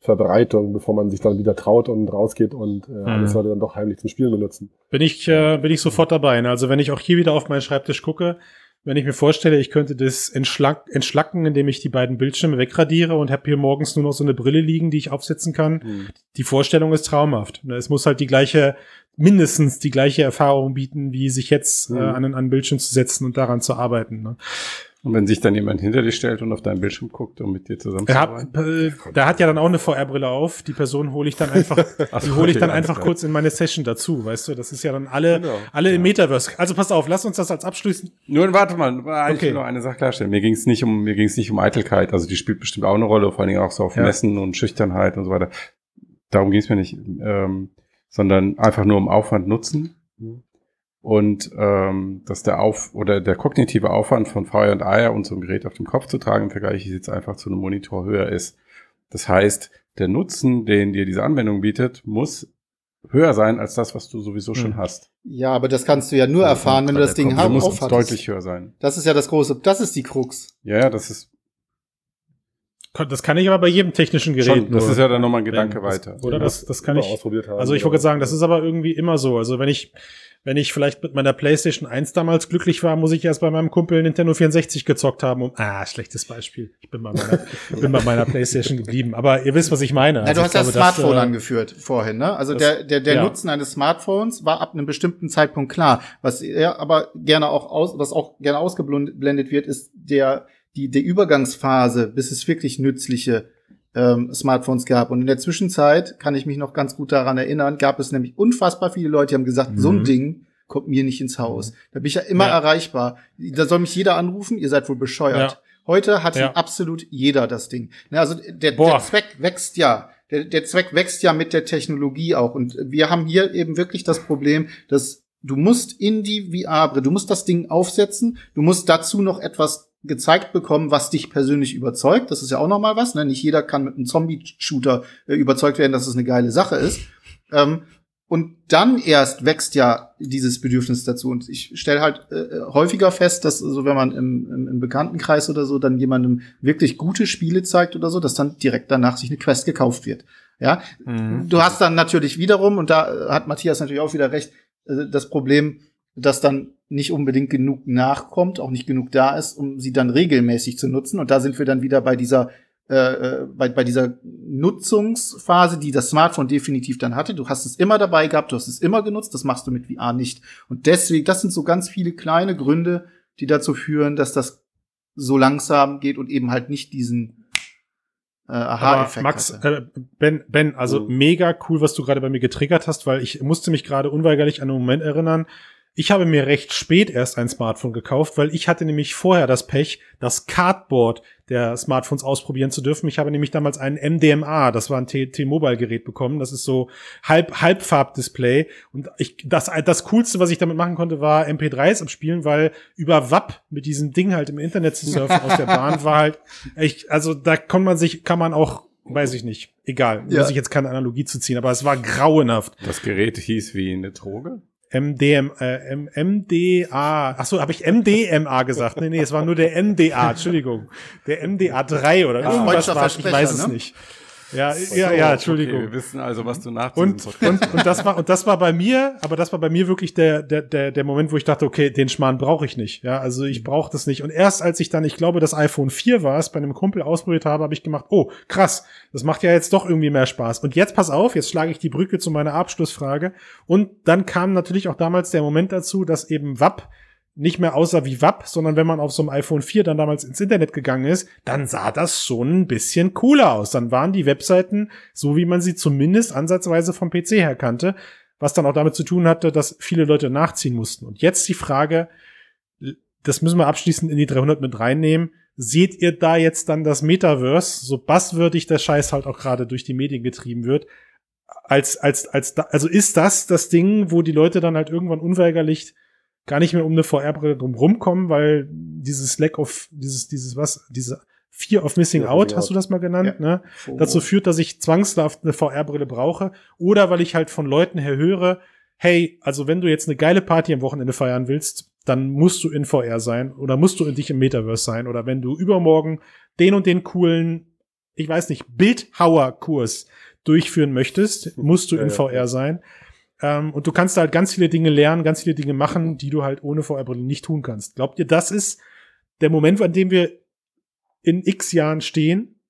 Verbreitung, bevor man sich dann wieder traut und rausgeht und äh, alles Leute dann doch heimlich zum Spielen benutzen. Bin ich, äh, bin ich sofort dabei. Ne? Also wenn ich auch hier wieder auf meinen Schreibtisch gucke, wenn ich mir vorstelle, ich könnte das entschlack entschlacken, indem ich die beiden Bildschirme wegradiere und habe hier morgens nur noch so eine Brille liegen, die ich aufsetzen kann. Mhm. Die Vorstellung ist traumhaft. Ne, es muss halt die gleiche, mindestens die gleiche Erfahrung bieten, wie sich jetzt mhm. äh, an einen Bildschirm zu setzen und daran zu arbeiten. Ne? Und wenn sich dann jemand hinter dir stellt und auf deinen Bildschirm guckt, um mit dir zusammenzuarbeiten? Äh, der hat ja dann auch eine VR-Brille auf. Die Person hole ich dann einfach, die hole ich dann einfach kurz in meine Session dazu, weißt du? Das ist ja dann alle, genau. alle ja. im Metaverse. Also pass auf, lass uns das als abschließen. Nur, warte mal, war eigentlich okay. nur eine Sache klarstellen. Mir ging es nicht um, mir ging es nicht um Eitelkeit. Also die spielt bestimmt auch eine Rolle, vor allen Dingen auch so auf ja. Messen und Schüchternheit und so weiter. Darum ging es mir nicht, ähm, sondern einfach nur um Aufwand nutzen. Mhm und ähm, dass der Auf oder der kognitive Aufwand von VR und AR und so ein Gerät auf dem Kopf zu tragen im Vergleich jetzt einfach zu einem Monitor höher ist. Das heißt, der Nutzen, den dir diese Anwendung bietet, muss höher sein als das, was du sowieso schon hm. hast. Ja, aber das kannst du ja nur erfahren, wenn du das Ding hast. muss deutlich höher sein. Das ist ja das große, das ist die Krux. Ja, das ist das kann ich aber bei jedem technischen Gerät. Schon, das ist ja dann nochmal ein Gedanke weiter. Oder das, das kann ich. Ausprobiert haben, also ich wollte sagen, das ist aber irgendwie immer so. Also wenn ich, wenn ich vielleicht mit meiner PlayStation 1 damals glücklich war, muss ich erst bei meinem Kumpel Nintendo 64 gezockt haben. Um, ah, schlechtes Beispiel. Ich bin bei meiner, bin bei meiner PlayStation geblieben. Aber ihr wisst, was ich meine. Also ja, du hast das Smartphone das, äh, angeführt vorhin, ne? Also das, der, der, der ja. Nutzen eines Smartphones war ab einem bestimmten Zeitpunkt klar. Was er aber gerne auch aus, was auch gerne ausgeblendet wird, ist der, die, die Übergangsphase, bis es wirklich nützliche ähm, Smartphones gab. Und in der Zwischenzeit kann ich mich noch ganz gut daran erinnern, gab es nämlich unfassbar viele Leute, die haben gesagt, so ein Mhm. Ding kommt mir nicht ins Haus. Da bin ich ja immer Ja. erreichbar. Da soll mich jeder anrufen, ihr seid wohl bescheuert. Ja. Heute hat Ja. absolut jeder das Ding. Na, also der, der Zweck wächst ja. Der, der Zweck wächst ja mit der Technologie auch. Und wir haben hier eben wirklich das Problem, dass du musst in die VR-Brille, du musst das Ding aufsetzen, du musst dazu noch etwas gezeigt bekommen, was dich persönlich überzeugt. Das ist ja auch noch mal was. Ne? Nicht jeder kann mit einem Zombie-Shooter äh, überzeugt werden, dass es eine geile Sache ist. Ähm, und dann erst wächst ja dieses Bedürfnis dazu. Und ich stelle halt äh, häufiger fest, dass so wenn man im, im, im Bekanntenkreis oder so dann jemandem wirklich gute Spiele zeigt oder so, dass dann direkt danach sich eine Quest gekauft wird. Ja, Mhm. du hast dann natürlich wiederum, und da äh, hat Matthias natürlich auch wieder recht, äh, das Problem, dass dann nicht unbedingt genug nachkommt, auch nicht genug da ist, um sie dann regelmäßig zu nutzen. Und da sind wir dann wieder bei dieser äh, äh, bei, bei dieser Nutzungsphase, die das Smartphone definitiv dann hatte. Du hast es immer dabei gehabt, du hast es immer genutzt, das machst du mit VR nicht. Und deswegen, das sind so ganz viele kleine Gründe, die dazu führen, dass das so langsam geht und eben halt nicht diesen äh, Aha-Effekt Max, hatte. äh, Ben, Ben, also Mhm. mega cool, was du gerade bei mir getriggert hast, weil ich musste mich gerade unweigerlich an einen Moment erinnern. Ich habe mir recht spät erst ein Smartphone gekauft, weil ich hatte nämlich vorher das Pech, das Cardboard der Smartphones ausprobieren zu dürfen. Ich habe nämlich damals einen MDMA, das war ein T-Mobile-Gerät bekommen. Das ist so halb Halbfarbdisplay. Und ich, das, das coolste, was ich damit machen konnte, war MP3s abspielen, weil über WAP mit diesem Ding halt im Internet zu surfen aus der Bahn war halt echt, also da kann man sich, kann man auch, weiß ich nicht, egal, Ja. muss ich jetzt keine Analogie zu ziehen, aber es war grauenhaft. Das Gerät hieß wie eine Droge. MDM, äh, M MDA. Ach so, habe ich MDMA gesagt? Nee, nee, es war nur der MDA, Entschuldigung. Der MDA 3 oder Ja, irgendwas war ich weiß es ne? nicht. Ja, ja, ja, Entschuldigung. Okay, wir wissen also, was du nach Und, und, und das war, und das war bei mir, aber das war bei mir wirklich der, der, der, der Moment, wo ich dachte, okay, den Schmarrn brauche ich nicht. Ja, also ich brauche das nicht. Und erst als ich dann, ich glaube, das iPhone 4 war es, bei einem Kumpel ausprobiert habe, habe ich gemacht, oh, krass, das macht ja jetzt doch irgendwie mehr Spaß. Und jetzt pass auf, jetzt schlage ich die Brücke zu meiner Abschlussfrage. Und dann kam natürlich auch damals der Moment dazu, dass eben WAP nicht mehr aussah wie WAP, sondern wenn man auf so einem iPhone 4 dann damals ins Internet gegangen ist, dann sah das schon ein bisschen cooler aus. Dann waren die Webseiten so, wie man sie zumindest ansatzweise vom PC her kannte, was dann auch damit zu tun hatte, dass viele Leute nachziehen mussten. Und jetzt die Frage, das müssen wir abschließend in die 300 mit reinnehmen. Seht ihr da jetzt dann das Metaverse, so buzzwürdig der Scheiß halt auch gerade durch die Medien getrieben wird, als, als, als, da, also ist das das Ding, wo die Leute dann halt irgendwann unweigerlich gar nicht mehr um eine VR-Brille drum rumkommen, weil dieses Lack of, dieses, dieses was, diese Fear of Missing Fear of Out, Missing hast du das mal genannt, ne? FOMO. dazu führt, dass ich zwangshaft eine VR-Brille brauche oder weil ich halt von Leuten her höre, hey, also wenn du jetzt eine geile Party am Wochenende feiern willst, dann musst du in VR sein oder musst du in dich im Metaverse sein oder wenn du übermorgen den und den coolen, ich weiß nicht, Bildhauer-Kurs durchführen möchtest, musst du Ja, in ja. VR sein. Ähm, und du kannst da halt ganz viele Dinge lernen, ganz viele Dinge machen, die du halt ohne VR-Brille nicht tun kannst. Glaubt ihr, das ist der Moment, an dem wir in x Jahren stehen,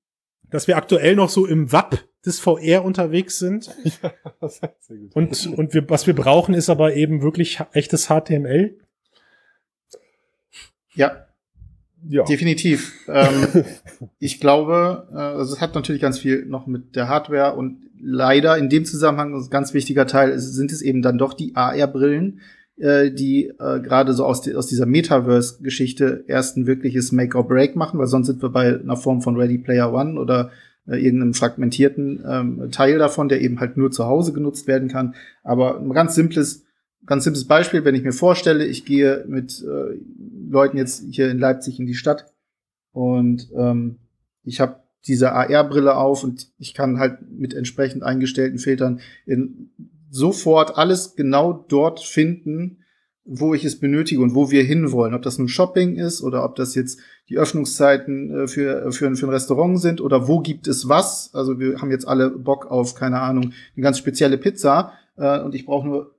dass wir aktuell noch so im WAP des VR unterwegs sind Das ist sehr gut. und, und wir, was wir brauchen, ist aber eben wirklich echtes HTML. Ja, ja. definitiv. ähm, ich glaube, äh, also es hat natürlich ganz viel noch mit der Hardware und leider in dem Zusammenhang ein ganz wichtiger Teil ist, sind es eben dann doch die AR-Brillen, äh, die äh, gerade so aus, die, aus dieser Metaverse-Geschichte erst ein wirkliches Make or Break machen, weil sonst sind wir bei einer Form von Ready Player One oder äh, irgendeinem fragmentierten ähm, Teil davon, der eben halt nur zu Hause genutzt werden kann. Aber ein ganz simples, ganz simples Beispiel, wenn ich mir vorstelle, ich gehe mit äh, Leuten jetzt hier in Leipzig in die Stadt und ähm, ich habe diese AR-Brille auf und ich kann halt mit entsprechend eingestellten Filtern in sofort alles genau dort finden, wo ich es benötige und wo wir hinwollen. Ob das nun Shopping ist oder ob das jetzt die Öffnungszeiten äh, für, für, ein- für ein Restaurant sind oder wo gibt es was. Also wir haben jetzt alle Bock auf, keine Ahnung, eine ganz spezielle Pizza äh, und ich brauche nur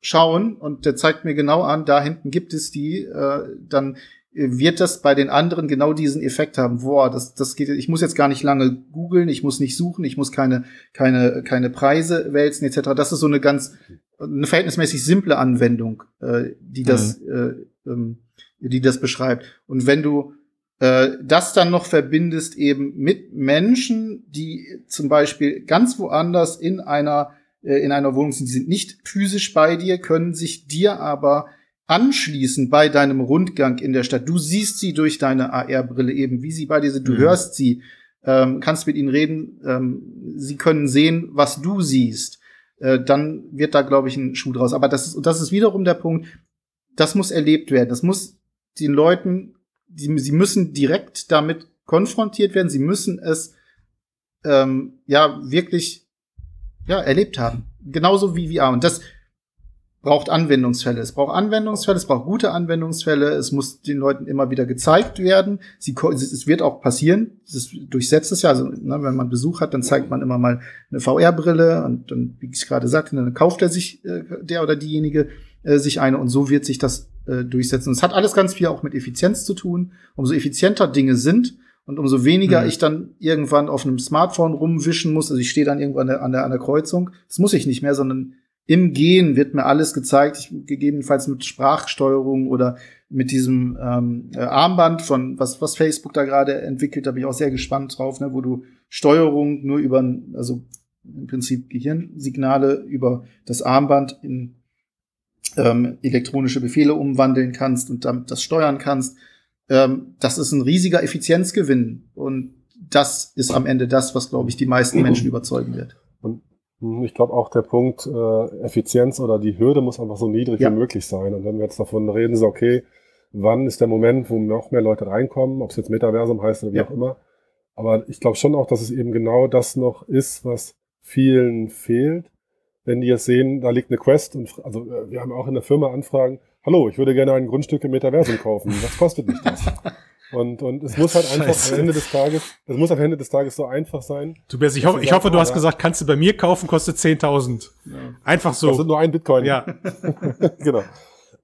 schauen und der zeigt mir genau an, da hinten gibt es die, äh, dann wird das bei den anderen genau diesen Effekt haben. Boah, das, das geht, ich muss jetzt gar nicht lange googeln, ich muss nicht suchen, ich muss keine, keine, keine Preise wälzen, etc. Das ist so eine ganz, eine verhältnismäßig simple Anwendung, äh, die das, äh, ähm, die das beschreibt. Und wenn du äh, das dann noch verbindest eben mit Menschen, die zum Beispiel ganz woanders in einer in einer Wohnung sind, die sind nicht physisch bei dir, können sich dir aber anschließen bei deinem Rundgang in der Stadt. Du siehst sie durch deine AR-Brille eben, wie sie bei dir sind. Du Mhm. hörst sie, ähm, kannst mit ihnen reden. Ähm, sie können sehen, was du siehst. Äh, dann wird da, glaube ich, ein Schuh draus. Aber das ist, und das ist wiederum der Punkt, das muss erlebt werden. Das muss den Leuten, die, sie müssen direkt damit konfrontiert werden. Sie müssen es ähm, ja wirklich ja, erlebt haben. Genauso wie VR. Und das braucht Anwendungsfälle. Es braucht Anwendungsfälle, es braucht gute Anwendungsfälle. Es muss den Leuten immer wieder gezeigt werden. Sie, es es wird auch passieren. Das durchsetzt es ja. Also, ne, wenn man Besuch hat, dann zeigt man immer mal eine VR-Brille und dann, wie ich gerade sagte, dann kauft er sich, äh, der oder diejenige, äh, sich eine und so wird sich das äh, durchsetzen. Es hat alles ganz viel auch mit Effizienz zu tun. Umso effizienter Dinge sind, und umso weniger Mhm. ich dann irgendwann auf einem Smartphone rumwischen muss, also ich stehe dann irgendwann an der, an der, an der Kreuzung, das muss ich nicht mehr, sondern im Gehen wird mir alles gezeigt, ich, gegebenenfalls mit Sprachsteuerung oder mit diesem ähm, äh, Armband von was, was Facebook da gerade entwickelt, da bin ich auch sehr gespannt drauf, ne, wo du Steuerung nur über, also im Prinzip Gehirnsignale über das Armband in ähm, elektronische Befehle umwandeln kannst und damit das steuern kannst. Ähm, das ist ein riesiger Effizienzgewinn und das ist am Ende das, was, glaube ich, die meisten Menschen überzeugen wird. Hm, Ich glaube auch der Punkt äh, Effizienz oder die Hürde muss einfach so niedrig Ja. wie möglich sein. Und wenn wir jetzt davon reden, so okay, wann ist der Moment, wo noch mehr Leute reinkommen, ob es jetzt Metaversum heißt oder wie Ja. auch immer. Aber ich glaube schon auch, dass es eben genau das noch ist, was vielen fehlt. Wenn die jetzt sehen, da liegt eine Quest und also äh, wir haben auch in der Firma Anfragen, hallo, ich würde gerne ein Grundstück im Metaversum kaufen. Was kostet mich das? Und, und es muss halt einfach Scheiße. am Ende des Tages, es muss am Ende des Tages so einfach sein. Tobias, ich hoffe, ich hoffe, du hast gesagt, kannst du bei mir kaufen, kostet 10.000. Einfach Das sind so. nur ein Bitcoin. Ja. genau.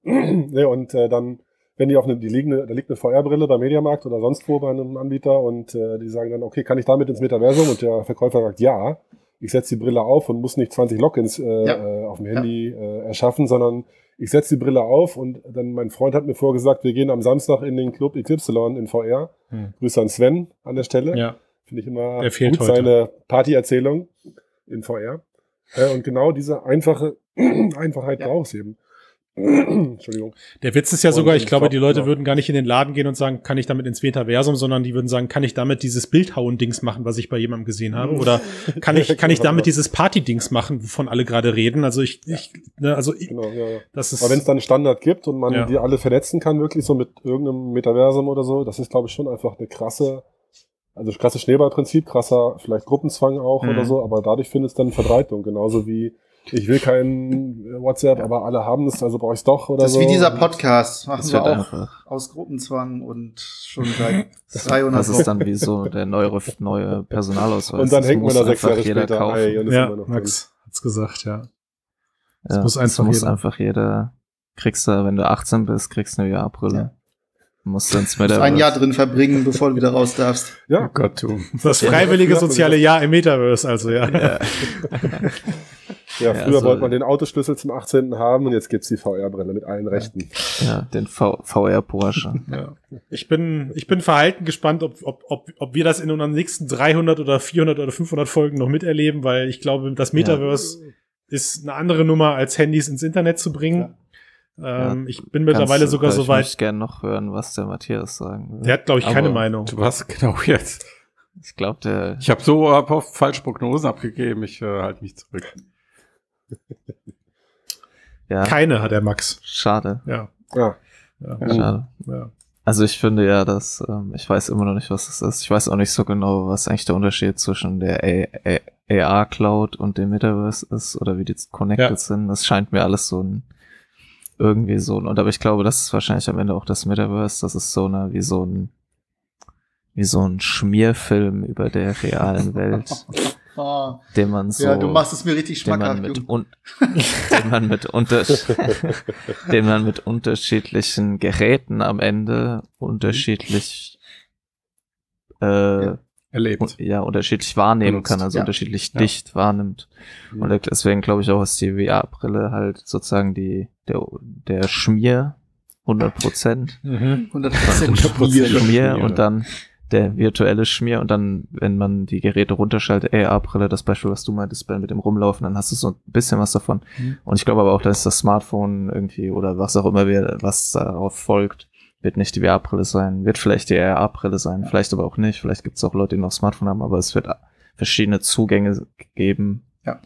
ja, und äh, dann, wenn die auf eine, die liegen, da liegt eine VR-Brille beim Mediamarkt oder sonst wo bei einem Anbieter und äh, die sagen dann, okay, kann ich damit ins Metaversum? Und der Verkäufer sagt, ja. Ich setze die Brille auf und muss nicht 20 Logins äh, Ja. äh, auf dem Handy äh, erschaffen, sondern ich setze die Brille auf und dann mein Freund hat mir vorgesagt, wir gehen am Samstag in den Club XY in VR. Hm. Grüße an Sven an der Stelle. Ja. Finde ich immer gut, heute. seine Partyerzählung in VR. Äh, und genau diese einfache Einfachheit Ja. braucht es eben. Entschuldigung. Der Witz ist ja Und sogar, ich glaube, glaub, die Leute ja. würden gar nicht in den Laden gehen und sagen, kann ich damit ins Metaversum, sondern die würden sagen, kann ich damit dieses Bildhauen-Dings machen, was ich bei jemandem gesehen habe? Oder kann ich, kann ich damit dieses Party-Dings machen, wovon alle gerade reden? Also ich, ich ne, also ich, Genau, ja, das ist, Aber wenn es dann einen Standard gibt und man die alle vernetzen kann, wirklich so mit irgendeinem Metaversum oder so, das ist, glaube ich, schon einfach eine krasse, also krasse Schneeballprinzip, krasser vielleicht Gruppenzwang auch Mhm. oder so, aber dadurch findet es dann Verbreitung, genauso wie ich will kein äh, WhatsApp, aber alle haben es, also brauche ich es doch oder Das ist so. wie dieser Podcast, machen Das wir auch einfach. aus Gruppenzwang und schon seit 300 Das ist dann wie so der neue, neue Personalausweis. Und dann Das hängt man da sechs einfach Jahre jeder später kaufen. ey, und ist ja, immer noch Max hat's gesagt, ja. Ja, muss das einfach muss jeder. einfach jeder. Kriegst du, wenn du 18 bist, kriegst du eine VR-Brille. Ja. Musst du ins musst Metaverse. ein Jahr drin verbringen, bevor du wieder raus darfst. drin. Ja, Gott, du. Das freiwillige soziale Jahr im Metaverse, also ja. Ja. ja, Ja, früher also- wollte man den Autoschlüssel zum 18. haben und jetzt gibt's die VR-Brille mit allen Rechten. ja, den VR-Porsche. Ja. Ich bin, ich bin verhalten gespannt, ob, ob, ob, ob wir das in unseren nächsten 300 oder 400 oder 500 Folgen noch miterleben, weil ich glaube, das Metaverse ist eine andere Nummer, als Handys ins Internet zu bringen. Ähm, ich bin mittlerweile Kannst sogar so Ich weit. möchte gerne noch hören, was der Matthias sagen will. Der hat, glaube ich, keine Aber Meinung. Du was genau jetzt? Ich glaube, der, Ich habe so hab oft falsche Prognosen abgegeben, ich äh, halte mich zurück. ja, Keine hat der Max. schade. Ja. Ja. ja. Schade. ja. Also ich finde ja, dass ähm, ich weiß immer noch nicht, was das ist. Ich weiß auch nicht so genau, was eigentlich der Unterschied zwischen der AR Cloud und dem Metaverse ist oder wie die connected Ja. sind. Das scheint mir alles so ein irgendwie so ein und aber ich glaube, das ist wahrscheinlich am Ende auch das Metaverse. Das ist so eine wie so ein wie so ein Schmierfilm über der realen Welt, Ah, den man so ja, du machst es mir richtig den man schmackhaft. mit un den man mit den man mit unterschiedlichen Geräten am Ende unterschiedlich äh, Ja. Erlebt. ja unterschiedlich wahrnehmen Benutzt. kann, also Ja. unterschiedlich Ja. dicht wahrnimmt. Mhm. Und deswegen glaube ich auch, ist die VR-Brille halt sozusagen die der der Schmier 100 Prozent. Mhm. 100% Schmier, Schmier. Schmier und dann der virtuelle Schmier und dann, wenn man die Geräte runterschaltet, AR-Brille, das Beispiel, was du meintest, Ben, mit dem Rumlaufen, dann hast du so ein bisschen was davon. Mhm. Und ich glaube aber auch, dass das Smartphone irgendwie oder was auch immer, wir- was darauf folgt, wird nicht die VR-Brille sein, wird vielleicht die AR-Brille sein, vielleicht aber auch nicht. Vielleicht gibt es auch Leute, die noch Smartphone haben, aber es wird verschiedene Zugänge geben. Ja.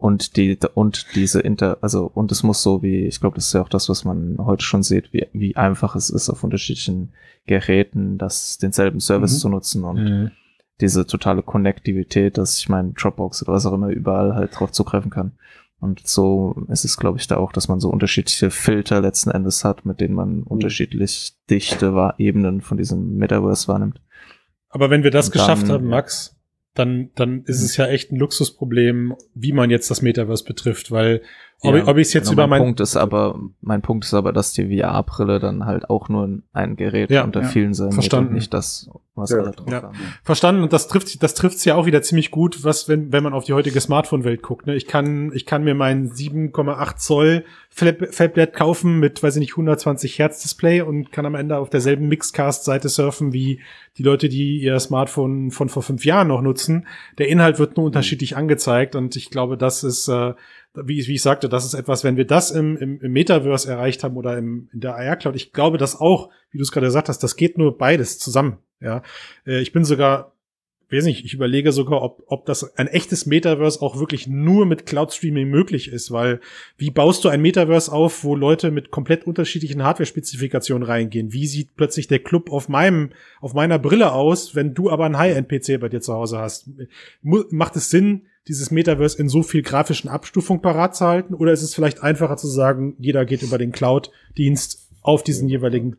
Und die, und diese Inter, also, und es muss so wie, ich glaube, das ist ja auch das, was man heute schon sieht, wie, wie einfach es ist, auf unterschiedlichen Geräten das, denselben Service Mhm. zu nutzen und Mhm. diese totale Konnektivität, dass ich meine Dropbox oder was auch immer überall halt drauf zugreifen kann. Und so ist es, glaube ich, da auch, dass man so unterschiedliche Filter letzten Endes hat, mit denen man unterschiedlich dichte Ebenen von diesem Metaverse wahrnimmt. Aber wenn wir das dann, geschafft haben. Max, dann, dann ist es ja echt ein Luxusproblem, wie man jetzt das Metaverse betrifft, weil Ja, ich, ob ich es jetzt genau, über mein mein, Punkt ist aber, mein Punkt ist aber, dass die VR-Brille dann halt auch nur ein Gerät Ja, unter ja. vielen sein Verstanden. nicht das, was Ja. alle drauf Ja. haben. verstanden und das trifft das trifft's ja auch wieder ziemlich gut, was wenn wenn man auf die heutige Smartphone Welt guckt, ne? Ich kann ich kann mir mein 7,8 Zoll Fablet kaufen mit weiß ich nicht 120 Hertz Display und kann am Ende auf derselben Mixcast Seite surfen wie die Leute, die ihr Smartphone von vor fünf Jahren noch nutzen. Der Inhalt wird nur unterschiedlich angezeigt und ich glaube, das ist äh, wie, ich- wie ich sagte, das ist etwas, wenn wir das im, im, im Metaverse erreicht haben oder im, in der AR-Cloud, ich glaube das auch, wie du es gerade gesagt hast, das geht nur beides zusammen. Ja, äh, ich bin sogar, weiß nicht, ich überlege sogar, ob, ob das ein echtes Metaverse auch wirklich nur mit Cloud-Streaming möglich ist, weil wie baust du ein Metaverse auf, wo Leute mit komplett unterschiedlichen Hardware-Spezifikationen reingehen? Wie sieht plötzlich der Club auf meinem, auf meiner Brille aus, wenn du aber einen High-End-PC bei dir zu Hause hast? Macht es Sinn, dieses Metaverse in so viel grafischen Abstufung parat zu halten? Oder ist es vielleicht einfacher zu sagen, jeder geht über den Cloud-Dienst auf diesen jeweiligen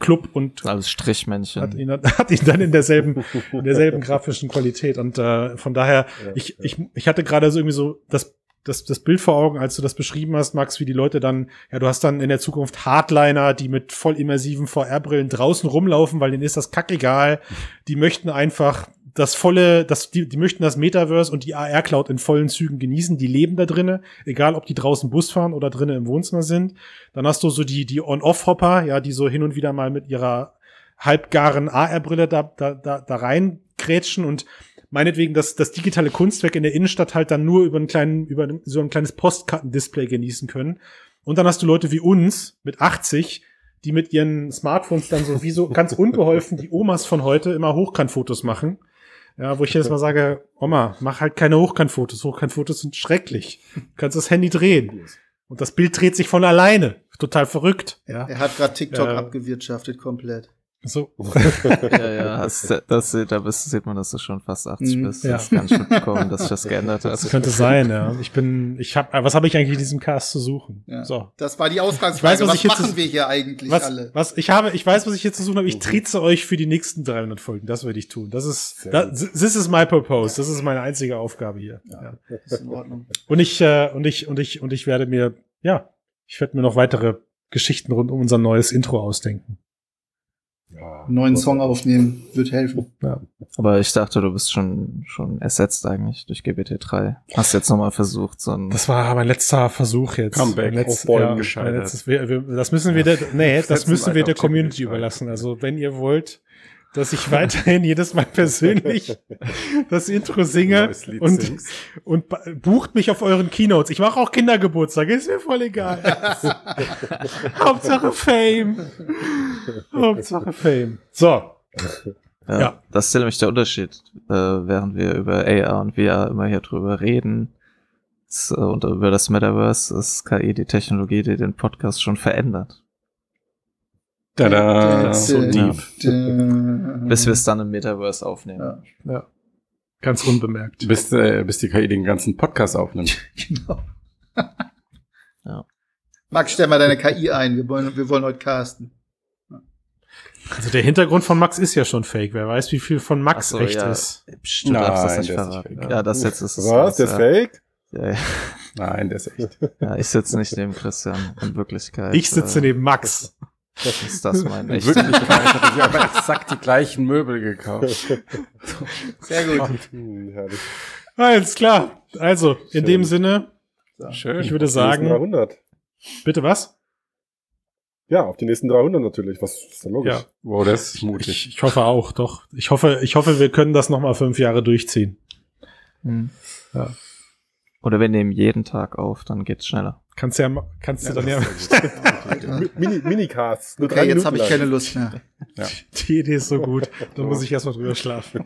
Club und Als Strichmännchen. hat ihn, hat ihn dann in derselben, in derselben grafischen Qualität. Und äh, von daher, ich, ich, ich hatte gerade so irgendwie so das, das, das Bild vor Augen, als du das beschrieben hast, Max, wie die Leute dann, ja, du hast dann in der Zukunft Hardliner, die mit voll immersiven VR-Brillen draußen rumlaufen, weil denen ist das kackegal. Die möchten einfach das volle, das, die, die möchten das Metaverse und die AR-Cloud in vollen Zügen genießen. Die leben da drinnen, egal ob die draußen Bus fahren oder drinnen im Wohnzimmer sind. Dann hast du so die, die On-Off-Hopper, ja, die so hin und wieder mal mit ihrer halbgaren AR-Brille da, da, da, da reingrätschen und meinetwegen das, das digitale Kunstwerk in der Innenstadt halt dann nur über einen kleinen, über so ein kleines Postkartendisplay genießen können. Und dann hast du Leute wie uns mit 80, die mit ihren Smartphones dann so wie so ganz unbeholfen die Omas von heute immer Hochkantfotos machen. Ja, wo ich jetzt mal sage, Oma, mach halt keine Hochkantfotos. Hochkantfotos sind schrecklich. Du kannst das Handy drehen. Und das Bild dreht sich von alleine. Total verrückt. Ja. Er hat gerade TikTok Ja. abgewirtschaftet komplett. So. ja, ja, das, das, da bist, sieht man, dass du schon fast 80 Mhm. bist. Ja. Das kann ich mitbekommen, dass sich das geändert hat. Das könnte sein, ja. Ich bin, ich hab, was habe ich eigentlich in diesem Cast zu suchen? Ja. So. Das war die Ich Ausgangsfrage. weiß, was was ich jetzt- machen wir hier eigentlich Was, alle? was, ich habe, ich weiß, was ich hier zu suchen habe. Ich trieze euch für die nächsten 300 Folgen. Das werde ich tun. Das ist, Sehr da, gut. this is my purpose. Das ist meine einzige Aufgabe hier. Ja. Ist in Ordnung. Und ich, äh, und ich, und ich, und ich werde mir, ja, ich werde mir noch weitere Geschichten rund um unser neues Intro ausdenken. Ja. Einen neuen Song aufnehmen wird helfen. Aber ich dachte, du bist schon, schon ersetzt eigentlich durch GBT3. Hast jetzt nochmal versucht, so ein, Das war mein letzter Versuch jetzt. Comeback, letz- Aufbäumen ja, gescheitert. letztes- wir, wir, das müssen wir, der, nee, das müssen wir der auf Community überlassen. Also wenn ihr wollt, dass ich weiterhin jedes Mal persönlich das Intro singe und, singst. und bucht mich auf euren Keynotes. Ich mache auch Kindergeburtstag, ist mir voll egal. Hauptsache Fame. Hauptsache Fame. So, ja, ja. Das ist nämlich der Unterschied, äh, während wir über AR und VR immer hier drüber reden. äh, Und über das Metaverse ist KI die Technologie, die den Podcast schon verändert. Tada, so deep. Bis wir es dann im Metaverse aufnehmen. Ja. ja. Ganz unbemerkt. Bis, äh, bis die KI den ganzen Podcast aufnimmt. Genau. Ja. Max, stell mal deine KI ein. Wir wollen, wir wollen heute casten. Also der Hintergrund von Max ist ja schon fake. Wer weiß, wie viel von Max so, echt ja. ist. Psst, du darfst das Nein, nicht der ist nicht verraten. fake. Ja, das jetzt ist es. Was? Der ist ja. fake? Ja, ja. Nein, der ist echt. ja, ich sitze nicht neben Christian in Wirklichkeit. Ich sitze äh, neben Max. Ist das mein In echt? Wirklichkeit hatte ich aber exakt die gleichen Möbel gekauft. Sehr gut. Alles klar. Also, in Schön. dem Sinne, Schön. ich würde Sagen. sagen, 300. bitte was? Ja, auf die nächsten 300 natürlich. Was ist denn logisch? Ja. Wow, das ist mutig. Ich, ich hoffe auch, doch. Ich hoffe, ich hoffe, wir können das noch mal fünf Jahre durchziehen. Hm. Ja. Oder wir nehmen jeden Tag auf, dann geht's schneller. Kannst ja, ma- kannst du dann ja, Mi- Mini, Minicasts. Nur Okay, jetzt habe ich keine. Lust mehr. die Idee ist so gut. Da muss ich erstmal drüber schlafen.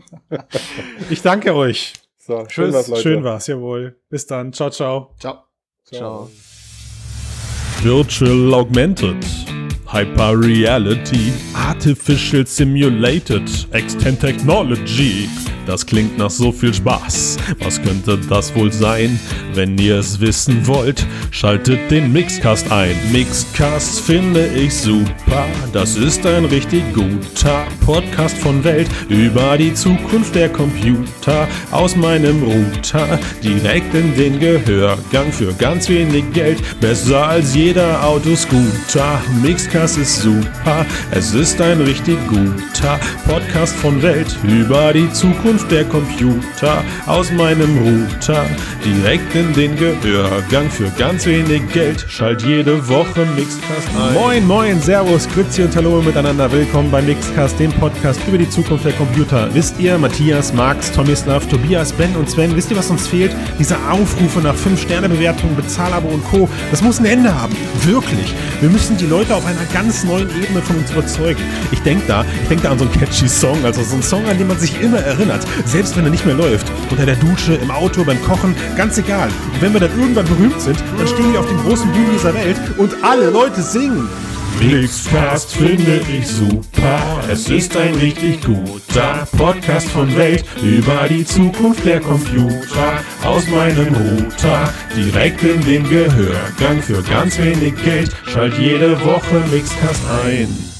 Ich danke euch. So, schön Tschüss. was, Leute. Schön war's, jawohl. Bis dann. Ciao, ciao. Ciao. Ciao. Virtual Augmented, Hyper Reality, Artificial Simulated, Extend Technology. Das klingt nach so viel Spaß. Was könnte das wohl sein? Wenn ihr es wissen wollt, schaltet den Mixcast ein. Mixcast finde ich super. Das ist ein richtig guter Podcast von Welt über die Zukunft der Computer. Aus meinem Router direkt in den Gehörgang für ganz wenig Geld. Besser als jeder Autoscooter. Mixcast ist super. Es ist ein richtig guter Podcast von Welt über die Zukunft der Computer. Aus meinem Router direkt in den Gehörgang für ganz wenig Geld. Schalt jede Woche Mixcast ein. Moin, moin, Servus, Grüezi und Hallo miteinander. Willkommen bei Mixcast, dem Podcast über die Zukunft der Computer. Wisst ihr, Matthias, Max, Tomislav, Tobias, Ben und Sven, wisst ihr, was uns fehlt? Diese Aufrufe nach 5-Sterne-Bewertungen, Bezahlabo und Co. Das muss ein Ende haben. Wirklich. Wir müssen die Leute auf einer ganz neuen Ebene von uns überzeugen. Ich denke da, ich denke da an so einen catchy Song, also so einen Song, an den man sich immer erinnert. Selbst wenn er nicht mehr läuft. Unter der Dusche, im Auto, beim Kochen, ganz egal. Und wenn wir dann irgendwann berühmt sind, dann stehen wir auf den großen Bühnen dieser Welt und alle Leute singen. Mixcast finde ich super. Es ist ein richtig guter Podcast von Welt über die Zukunft der Computer. Aus meinem Router direkt in den Gehörgang für ganz wenig Geld. Schalt jede Woche Mixcast ein.